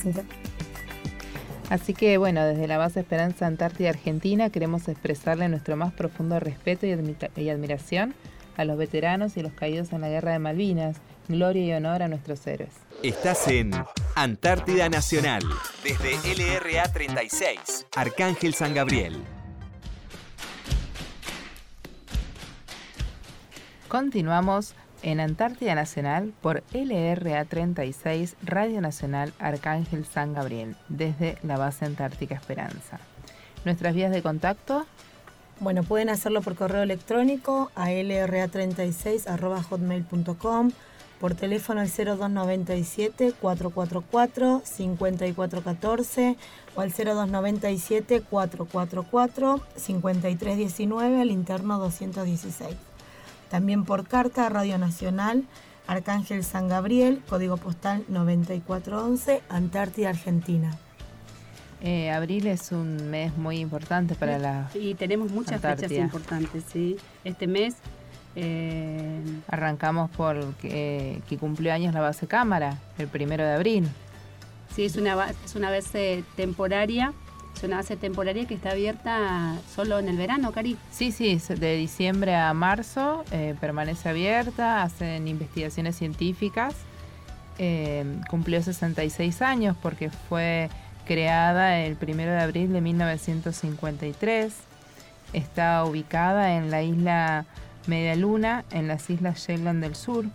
Así que bueno, desde la base Esperanza Antártida Argentina queremos expresarle nuestro más profundo respeto y, admira- y admiración a los veteranos y los caídos en la Guerra de Malvinas. Gloria y honor a nuestros héroes. Estás en Antártida Nacional, desde LRA 36, Arcángel San Gabriel. Continuamos en Antártida Nacional por LRA 36 Radio Nacional Arcángel San Gabriel desde la base Antártica Esperanza. Nuestras vías de contacto Bueno, pueden hacerlo por correo electrónico a lra36.hotmail.com, por teléfono al 0297-444-5414 o al 0297-444-5319 al interno 216. También por carta a Radio Nacional, Arcángel San Gabriel, código postal 9411, Antártida, Argentina. Eh, abril es un mes muy importante para la... Y tenemos muchas fechas importantes, ¿sí? Este mes... eh, Arrancamos por que, que cumplió años la base cámara, el primero de abril. Sí, es una, es una base temporaria, es una base temporaria que está abierta solo en el verano, Cari. Sí, sí, de diciembre a marzo eh, permanece abierta, hacen investigaciones científicas. Eh, cumplió 66 años porque fue creada el primero de abril de 1953. Está ubicada en la isla Media Luna, en las islas Shetland del Sur.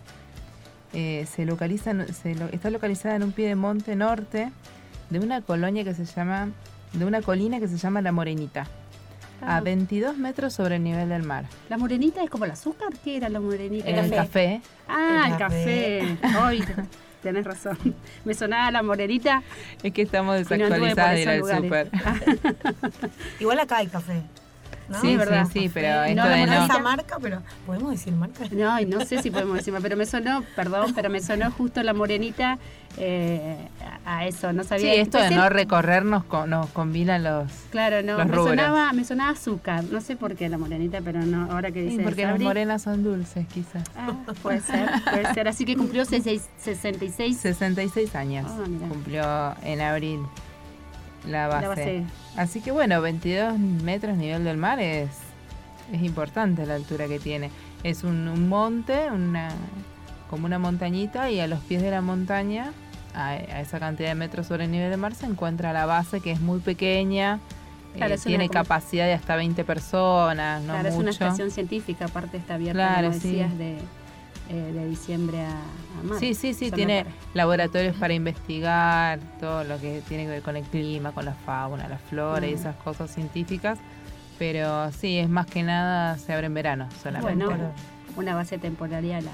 Eh, se localiza, en- se lo- está localizada en un pie de monte norte de una colonia que se llama, de una colina que se llama La Morenita, a Ah. 22 metros sobre el nivel del mar. La morenita es como el azúcar, ¿qué era la morenita? El café. Ah, El el café. Tenés razón. Me sonaba la morenita. Es que estamos desactualizadas de ir al súper. Igual acá hay café. ¿No? Sí, verdad. sí, sí, pero esto No, de No esa marca, pero podemos decir marca. No, y no sé si podemos decir más, pero me sonó, perdón, pero me sonó justo la morenita eh, a eso, no Sí, sabía. esto de no recorrer nos, co- nos combina los... Claro, no, los me rubros. sonaba, me sonaba azúcar, no sé por qué la morenita, pero no, ahora que Sí, dice porque las morenas son dulces, quizás. Ah, puede ser, puede ser. Así que cumplió 66 66 66 años Ah, cumplió en abril la base. La base. Así que bueno, 22 metros nivel del mar es, es importante la altura que tiene. Es un, un monte, una como una montañita y a los pies de la montaña, a, a esa cantidad de metros sobre el nivel del mar, se encuentra la base que es muy pequeña. Claro, eh, es tiene capacidad de hasta 20 personas, no claro, es una mucho. estación científica, aparte está abierta, Claro, como sí. decías, de, eh, de diciembre a, a marzo. Sí, sí, sí, tiene para- laboratorios para investigar todo lo que tiene que ver con el clima, con la fauna, la flora y Mm. esas cosas científicas. Pero sí, es más que nada se abre en verano solamente. Bueno, una base temporaria la,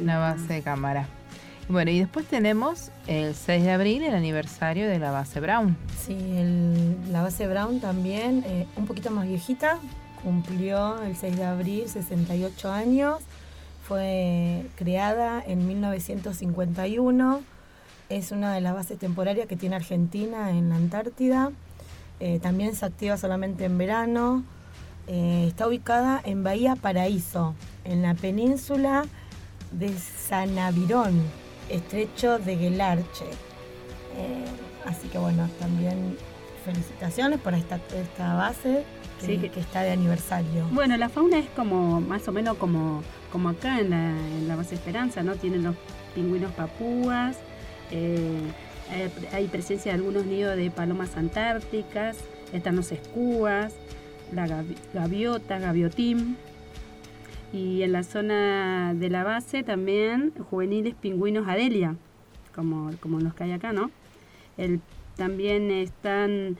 La base de cámara. Bueno, y después tenemos el 6 de abril, el aniversario de la base Brown. Sí, el- la base Brown también, eh, un poquito más viejita, cumplió el 6 de abril 68 años, fue creada en 1951, es una de las bases temporarias que tiene Argentina en la Antártida, Eh, también se activa solamente en verano, Eh, está ubicada en Bahía Paraíso, en la península de Sanavirón, estrecho de Guelarche. Eh, así que bueno, también felicitaciones por esta, esta base que, Sí, que- que está de aniversario. Bueno, la fauna es como más o menos como, como acá en la, base Esperanza, ¿no? Tienen los pingüinos papúas, eh, eh, hay presencia de algunos nidos de palomas antárticas, están los escúas, la gavi- gaviota, gaviotín. Y en la zona de la base también juveniles pingüinos adelia, como, como los que hay acá, ¿no? También están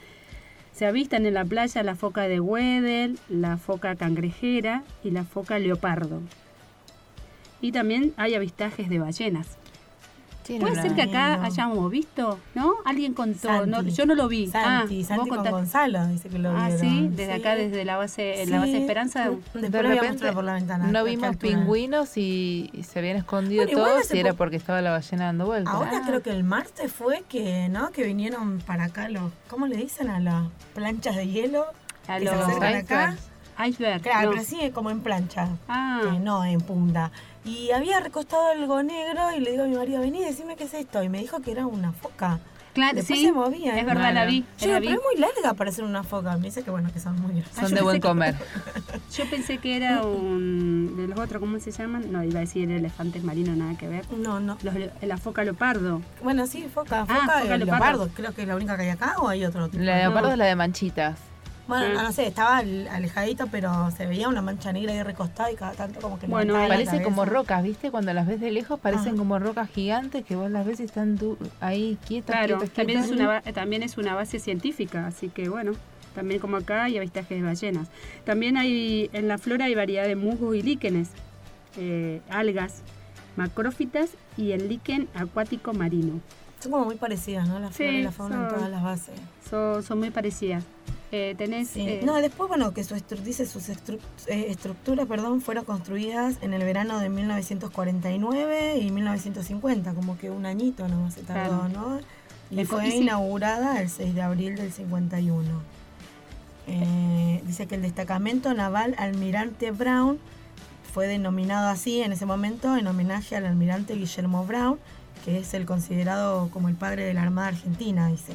se avistan en la playa la foca de Weddell, la foca cangrejera y la foca leopardo. Y también hay avistajes de ballenas. Tiene Puede ser que acá no. hayamos visto, ¿no? Alguien contó, no, yo no lo vi. Santi, ah, Santi vos con. Gonzalo dice que lo Ah, vieron. sí, desde Sí. acá, desde la base, la base Sí. Esperanza. Después de repente por la ventana. no vimos pingüinos y, y se habían escondido Bueno, todos y era po- porque estaba la ballena dando vueltas. Ahora Ah. creo que el martes fue que, ¿no? Que vinieron para acá los, ¿cómo le dicen? A las planchas de hielo. A que se los acercan acá. icebergs. iceberg. Claro, no. pero sí como en plancha. Ah, que no en punta. Y había recostado algo negro y le digo a mi marido, vení, decime qué es esto. Y me dijo que era una foca. claro, Después sí. se movía, Es verdad, la vi. Yo la vi. pero es muy larga para ser una foca. Me dice que bueno, que son muy grandes. Son de buen que- comer. Yo pensé que era un. de los otros, ¿cómo se llaman? No, iba a decir elefantes marinos, nada que ver. No, no. Los, la foca leopardo. Bueno, sí, foca, Ah, foca, foca y leopardo. leopardo. Creo que es la única que hay acá o hay otro tipo. La leopardo No. es la de manchitas. Bueno, no sé, estaba al- alejadito, pero se veía una mancha negra ahí recostada y cada tanto como que Bueno, Parece como rocas, ¿viste? Cuando las ves de lejos parecen Ah. como rocas gigantes que vos las ves y están ahí quietas, Claro, quietas, también es, una, también es una base científica, así que bueno, también como acá hay avistajes de ballenas. También hay, en la flora hay variedad de musgos y líquenes, eh, algas, macrófitas y el líquen acuático marino. Son como muy parecidas, ¿no? La Sí, flora y la fauna en todas las bases. Son, son muy parecidas. Eh, tenés... Sí. eh, no, después, bueno, que su estru- dice sus estru- eh, estructuras perdón, fueron construidas en el verano de 1949 y 1950, como que un añito nomás se tardó, Claro. ¿no? Y fue sí. inaugurada el 6 de abril del 51. Eh, dice que el destacamento naval Almirante Brown fue denominado así en ese momento en homenaje al almirante Guillermo Brown, que es el considerado como el padre de la Armada Argentina, dice.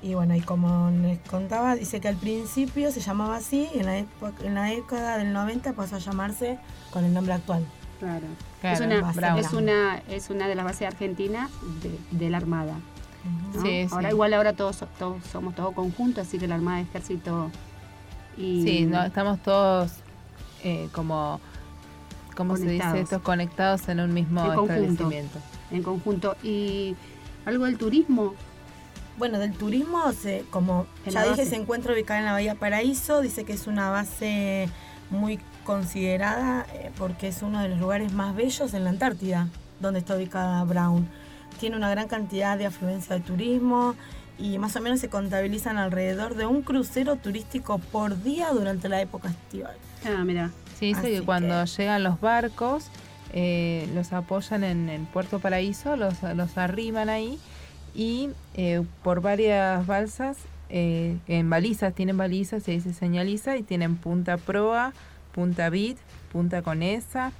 Y bueno, y como les contaba, dice que al principio se llamaba así y en la, época- en la década del 90 pasó a llamarse con el nombre actual. Claro. Claro, es, una, Brown. es, una, es una de las bases argentinas de, de la Armada. ¿no? Sí, sí. Ahora igual ahora todos, todos somos todos conjuntos, así que la Armada, Ejército y... Sí, no, estamos todos eh, como, ¿cómo se dice Conectados. esto? Conectados en un mismo En conjunto. establecimiento. en conjunto. Y algo del turismo, Bueno, del turismo, se, como En ya dije, se encuentra ubicada en la Bahía Paraíso. Dice que es una base muy considerada eh, porque es uno de los lugares más bellos en la Antártida, donde está ubicada Brown. Tiene una gran cantidad de afluencia de turismo y más o menos se contabilizan alrededor de un crucero turístico por día durante la época estival. ah, mira, Sí, dice Así que cuando que- llegan los barcos, eh, los apoyan en, en Puerto Paraíso, los, los arriman ahí y eh, por varias balsas, eh, en balizas, tienen balizas, se dice señaliza y tienen punta proa, punta bit, punta conesa,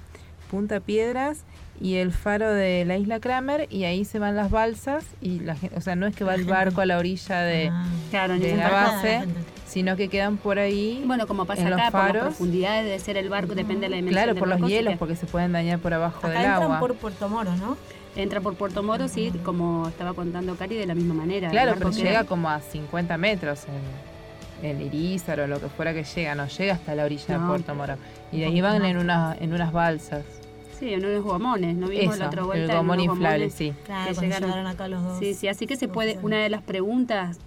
punta piedras y el faro de la isla Kramer y ahí se van las balsas y la gente, o sea, no es que va el barco a la orilla de, Ah. claro, de la base, sino que quedan por ahí. Bueno, como pasa en los acá, por las faros. profundidades de ser el barco, depende de la dimensión Claro, del por los barco, hielos, que porque se pueden dañar por abajo Acá del entran agua. por Puerto Moro, ¿no? Entra por Puerto Moro, sí, como estaba contando Cari, de la misma manera. El Claro, pero queda- llega como a 50 metros en, en Irizar o lo que fuera que llega, no llega hasta la orilla de Puerto Moro. Y de ahí van en, más. una, en unas balsas. Sí, en unos gomones, ¿no vimos Eso, la otra el vuelta? en gomón inflable, sí. Claro, Que llegaron. acá los dos. Sí, sí, así que se puede, una de las preguntas,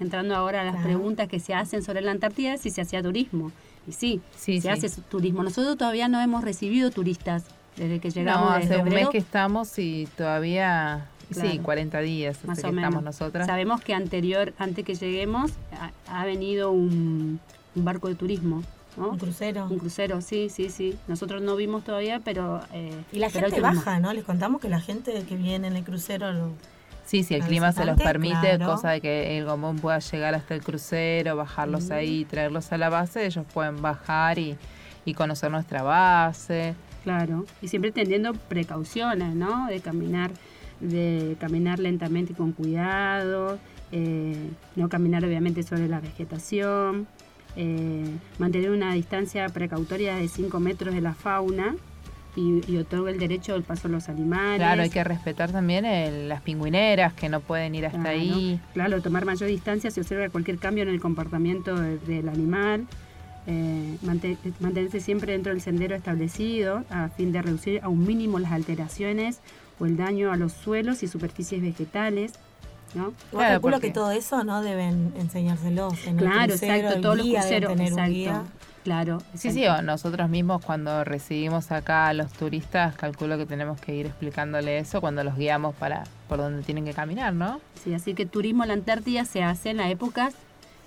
entrando ahora a las Claro. preguntas que se hacen sobre la Antártida, es si se hacía turismo. Y sí, Sí, se sí. hace turismo. Nosotros todavía no hemos recibido turistas desde que llegamos. No, hace un mes que estamos y todavía, sí, Claro. 40 días más o que menos. estamos nosotras. Sabemos que anterior, antes que lleguemos, ha, ha venido un, un barco de turismo, ¿no? Un crucero. Un crucero, sí, sí, sí. Nosotros no vimos todavía, pero... eh, Y la pero gente baja, ¿no? Les contamos que la gente que viene en el crucero lo- Sí, si el La clima se los permite, claro. cosa de que el gomón pueda llegar hasta el crucero, bajarlos ahí, traerlos a la base, ellos pueden bajar y, y conocer nuestra base. Claro, y siempre teniendo precauciones, ¿no? De caminar, de caminar lentamente y con cuidado, eh, no caminar obviamente sobre la vegetación, eh, mantener una distancia precautoria de 5 metros de la fauna y, y otorga el derecho del paso a los animales. Claro, hay que respetar también el- las pingüineras que no pueden ir hasta Claro, ahí. Claro, tomar mayor distancia si observa cualquier cambio en el comportamiento de- del animal. Eh, mante- mantenerse siempre dentro del sendero establecido a fin de reducir a un mínimo las alteraciones o el daño a los suelos y superficies vegetales. ¿no? Claro, calculo porque- que todo eso no deben enseñárselos en el Claro, crucero, exacto, el todos los cruceros, tener un exacto. guía. Claro. Sí, exacto. sí, o nosotros mismos cuando recibimos acá a los turistas, calculo que tenemos que ir explicándole eso cuando los guiamos para por donde tienen que caminar, ¿no? Sí, así que turismo a la Antártida se hace en las épocas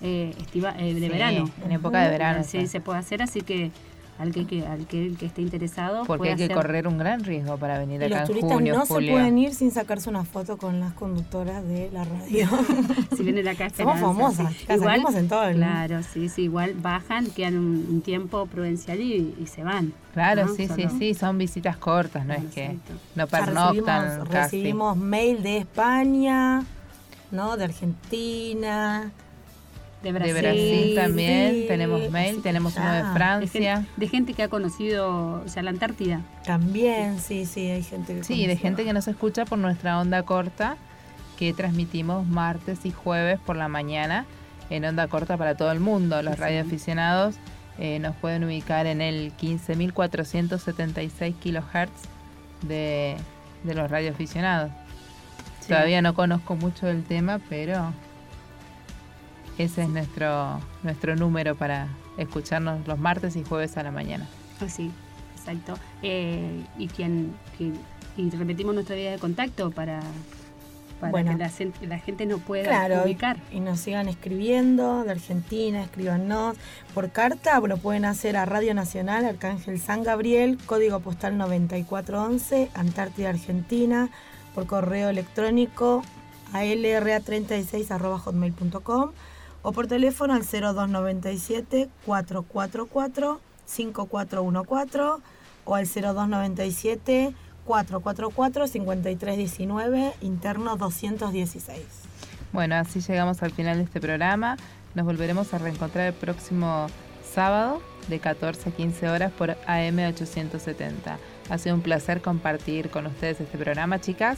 eh, estiva- eh, de Sí, verano. en época de verano, Sí, se puede hacer, así que al que, que- al que, el que esté interesado Porque puede hay que hacer- correr un gran riesgo para venir Y acá los en turistas junio, no se pueden ir sin sacarse una foto con las conductoras de la radio. si vienen acá a Somos famosas, sí. salimos en todo el- Claro, sí, sí, igual bajan, quedan un, un tiempo prudencial y, y se van. Claro, ¿no? sí, sí, Solo- sí, son visitas cortas, no es que no pernoctan recibimos, casi. recibimos mail de España, ¿no? De Argentina. De De Brasil. Brasil también, sí, tenemos mail, tenemos uno de De Francia. gente, de gente que ha conocido o sea, la Antártida. También, sí, sí, hay gente que Sí, de gente que nos escucha por nuestra onda corta, que transmitimos martes y jueves por la mañana en onda corta para todo el mundo. Los Sí. radioaficionados eh, nos pueden ubicar en el 15.476 kilohertz de, de los radioaficionados. Sí. Todavía no conozco mucho del tema, pero ese es nuestro, nuestro número para escucharnos los martes y jueves a la mañana. Así, exacto. Eh, y quien, quien- y repetimos nuestra vía de contacto para, para Bueno. que la, gente nos pueda Claro, y, ubicar. y nos sigan escribiendo de Argentina, escríbanos. Por carta lo pueden hacer a Radio Nacional, Arcángel San Gabriel, código postal 9411, Antártida, Argentina, por correo electrónico a lra36.hotmail.com o por teléfono al 0297 444 5414 o al 0297 444 5319 interno 216. Bueno, así llegamos al final de este programa. Nos volveremos a reencontrar el próximo sábado de 14 a 15 horas por AM870. Ha sido un placer compartir con ustedes este programa, chicas.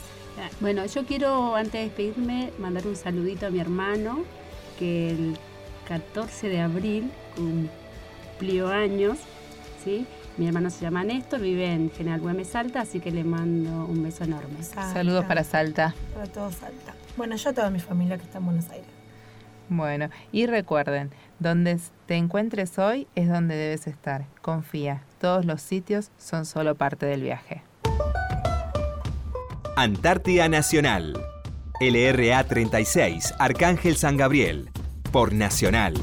Bueno, yo quiero antes de despedirme mandar un saludito a mi hermano que el 14 de abril cumplió años, ¿sí? Mi hermano se llama Néstor, vive en General Güemes Salta, así que le mando un beso enorme. Salta, Saludos para Salta. para todos Salta. Bueno, yo a toda mi familia que está en Buenos Aires. Bueno, y recuerden, donde te encuentres hoy es donde debes estar. Confía, todos los sitios son solo parte del viaje. Antártida Nacional. LRA 36, Arcángel San Gabriel. Por Nacional.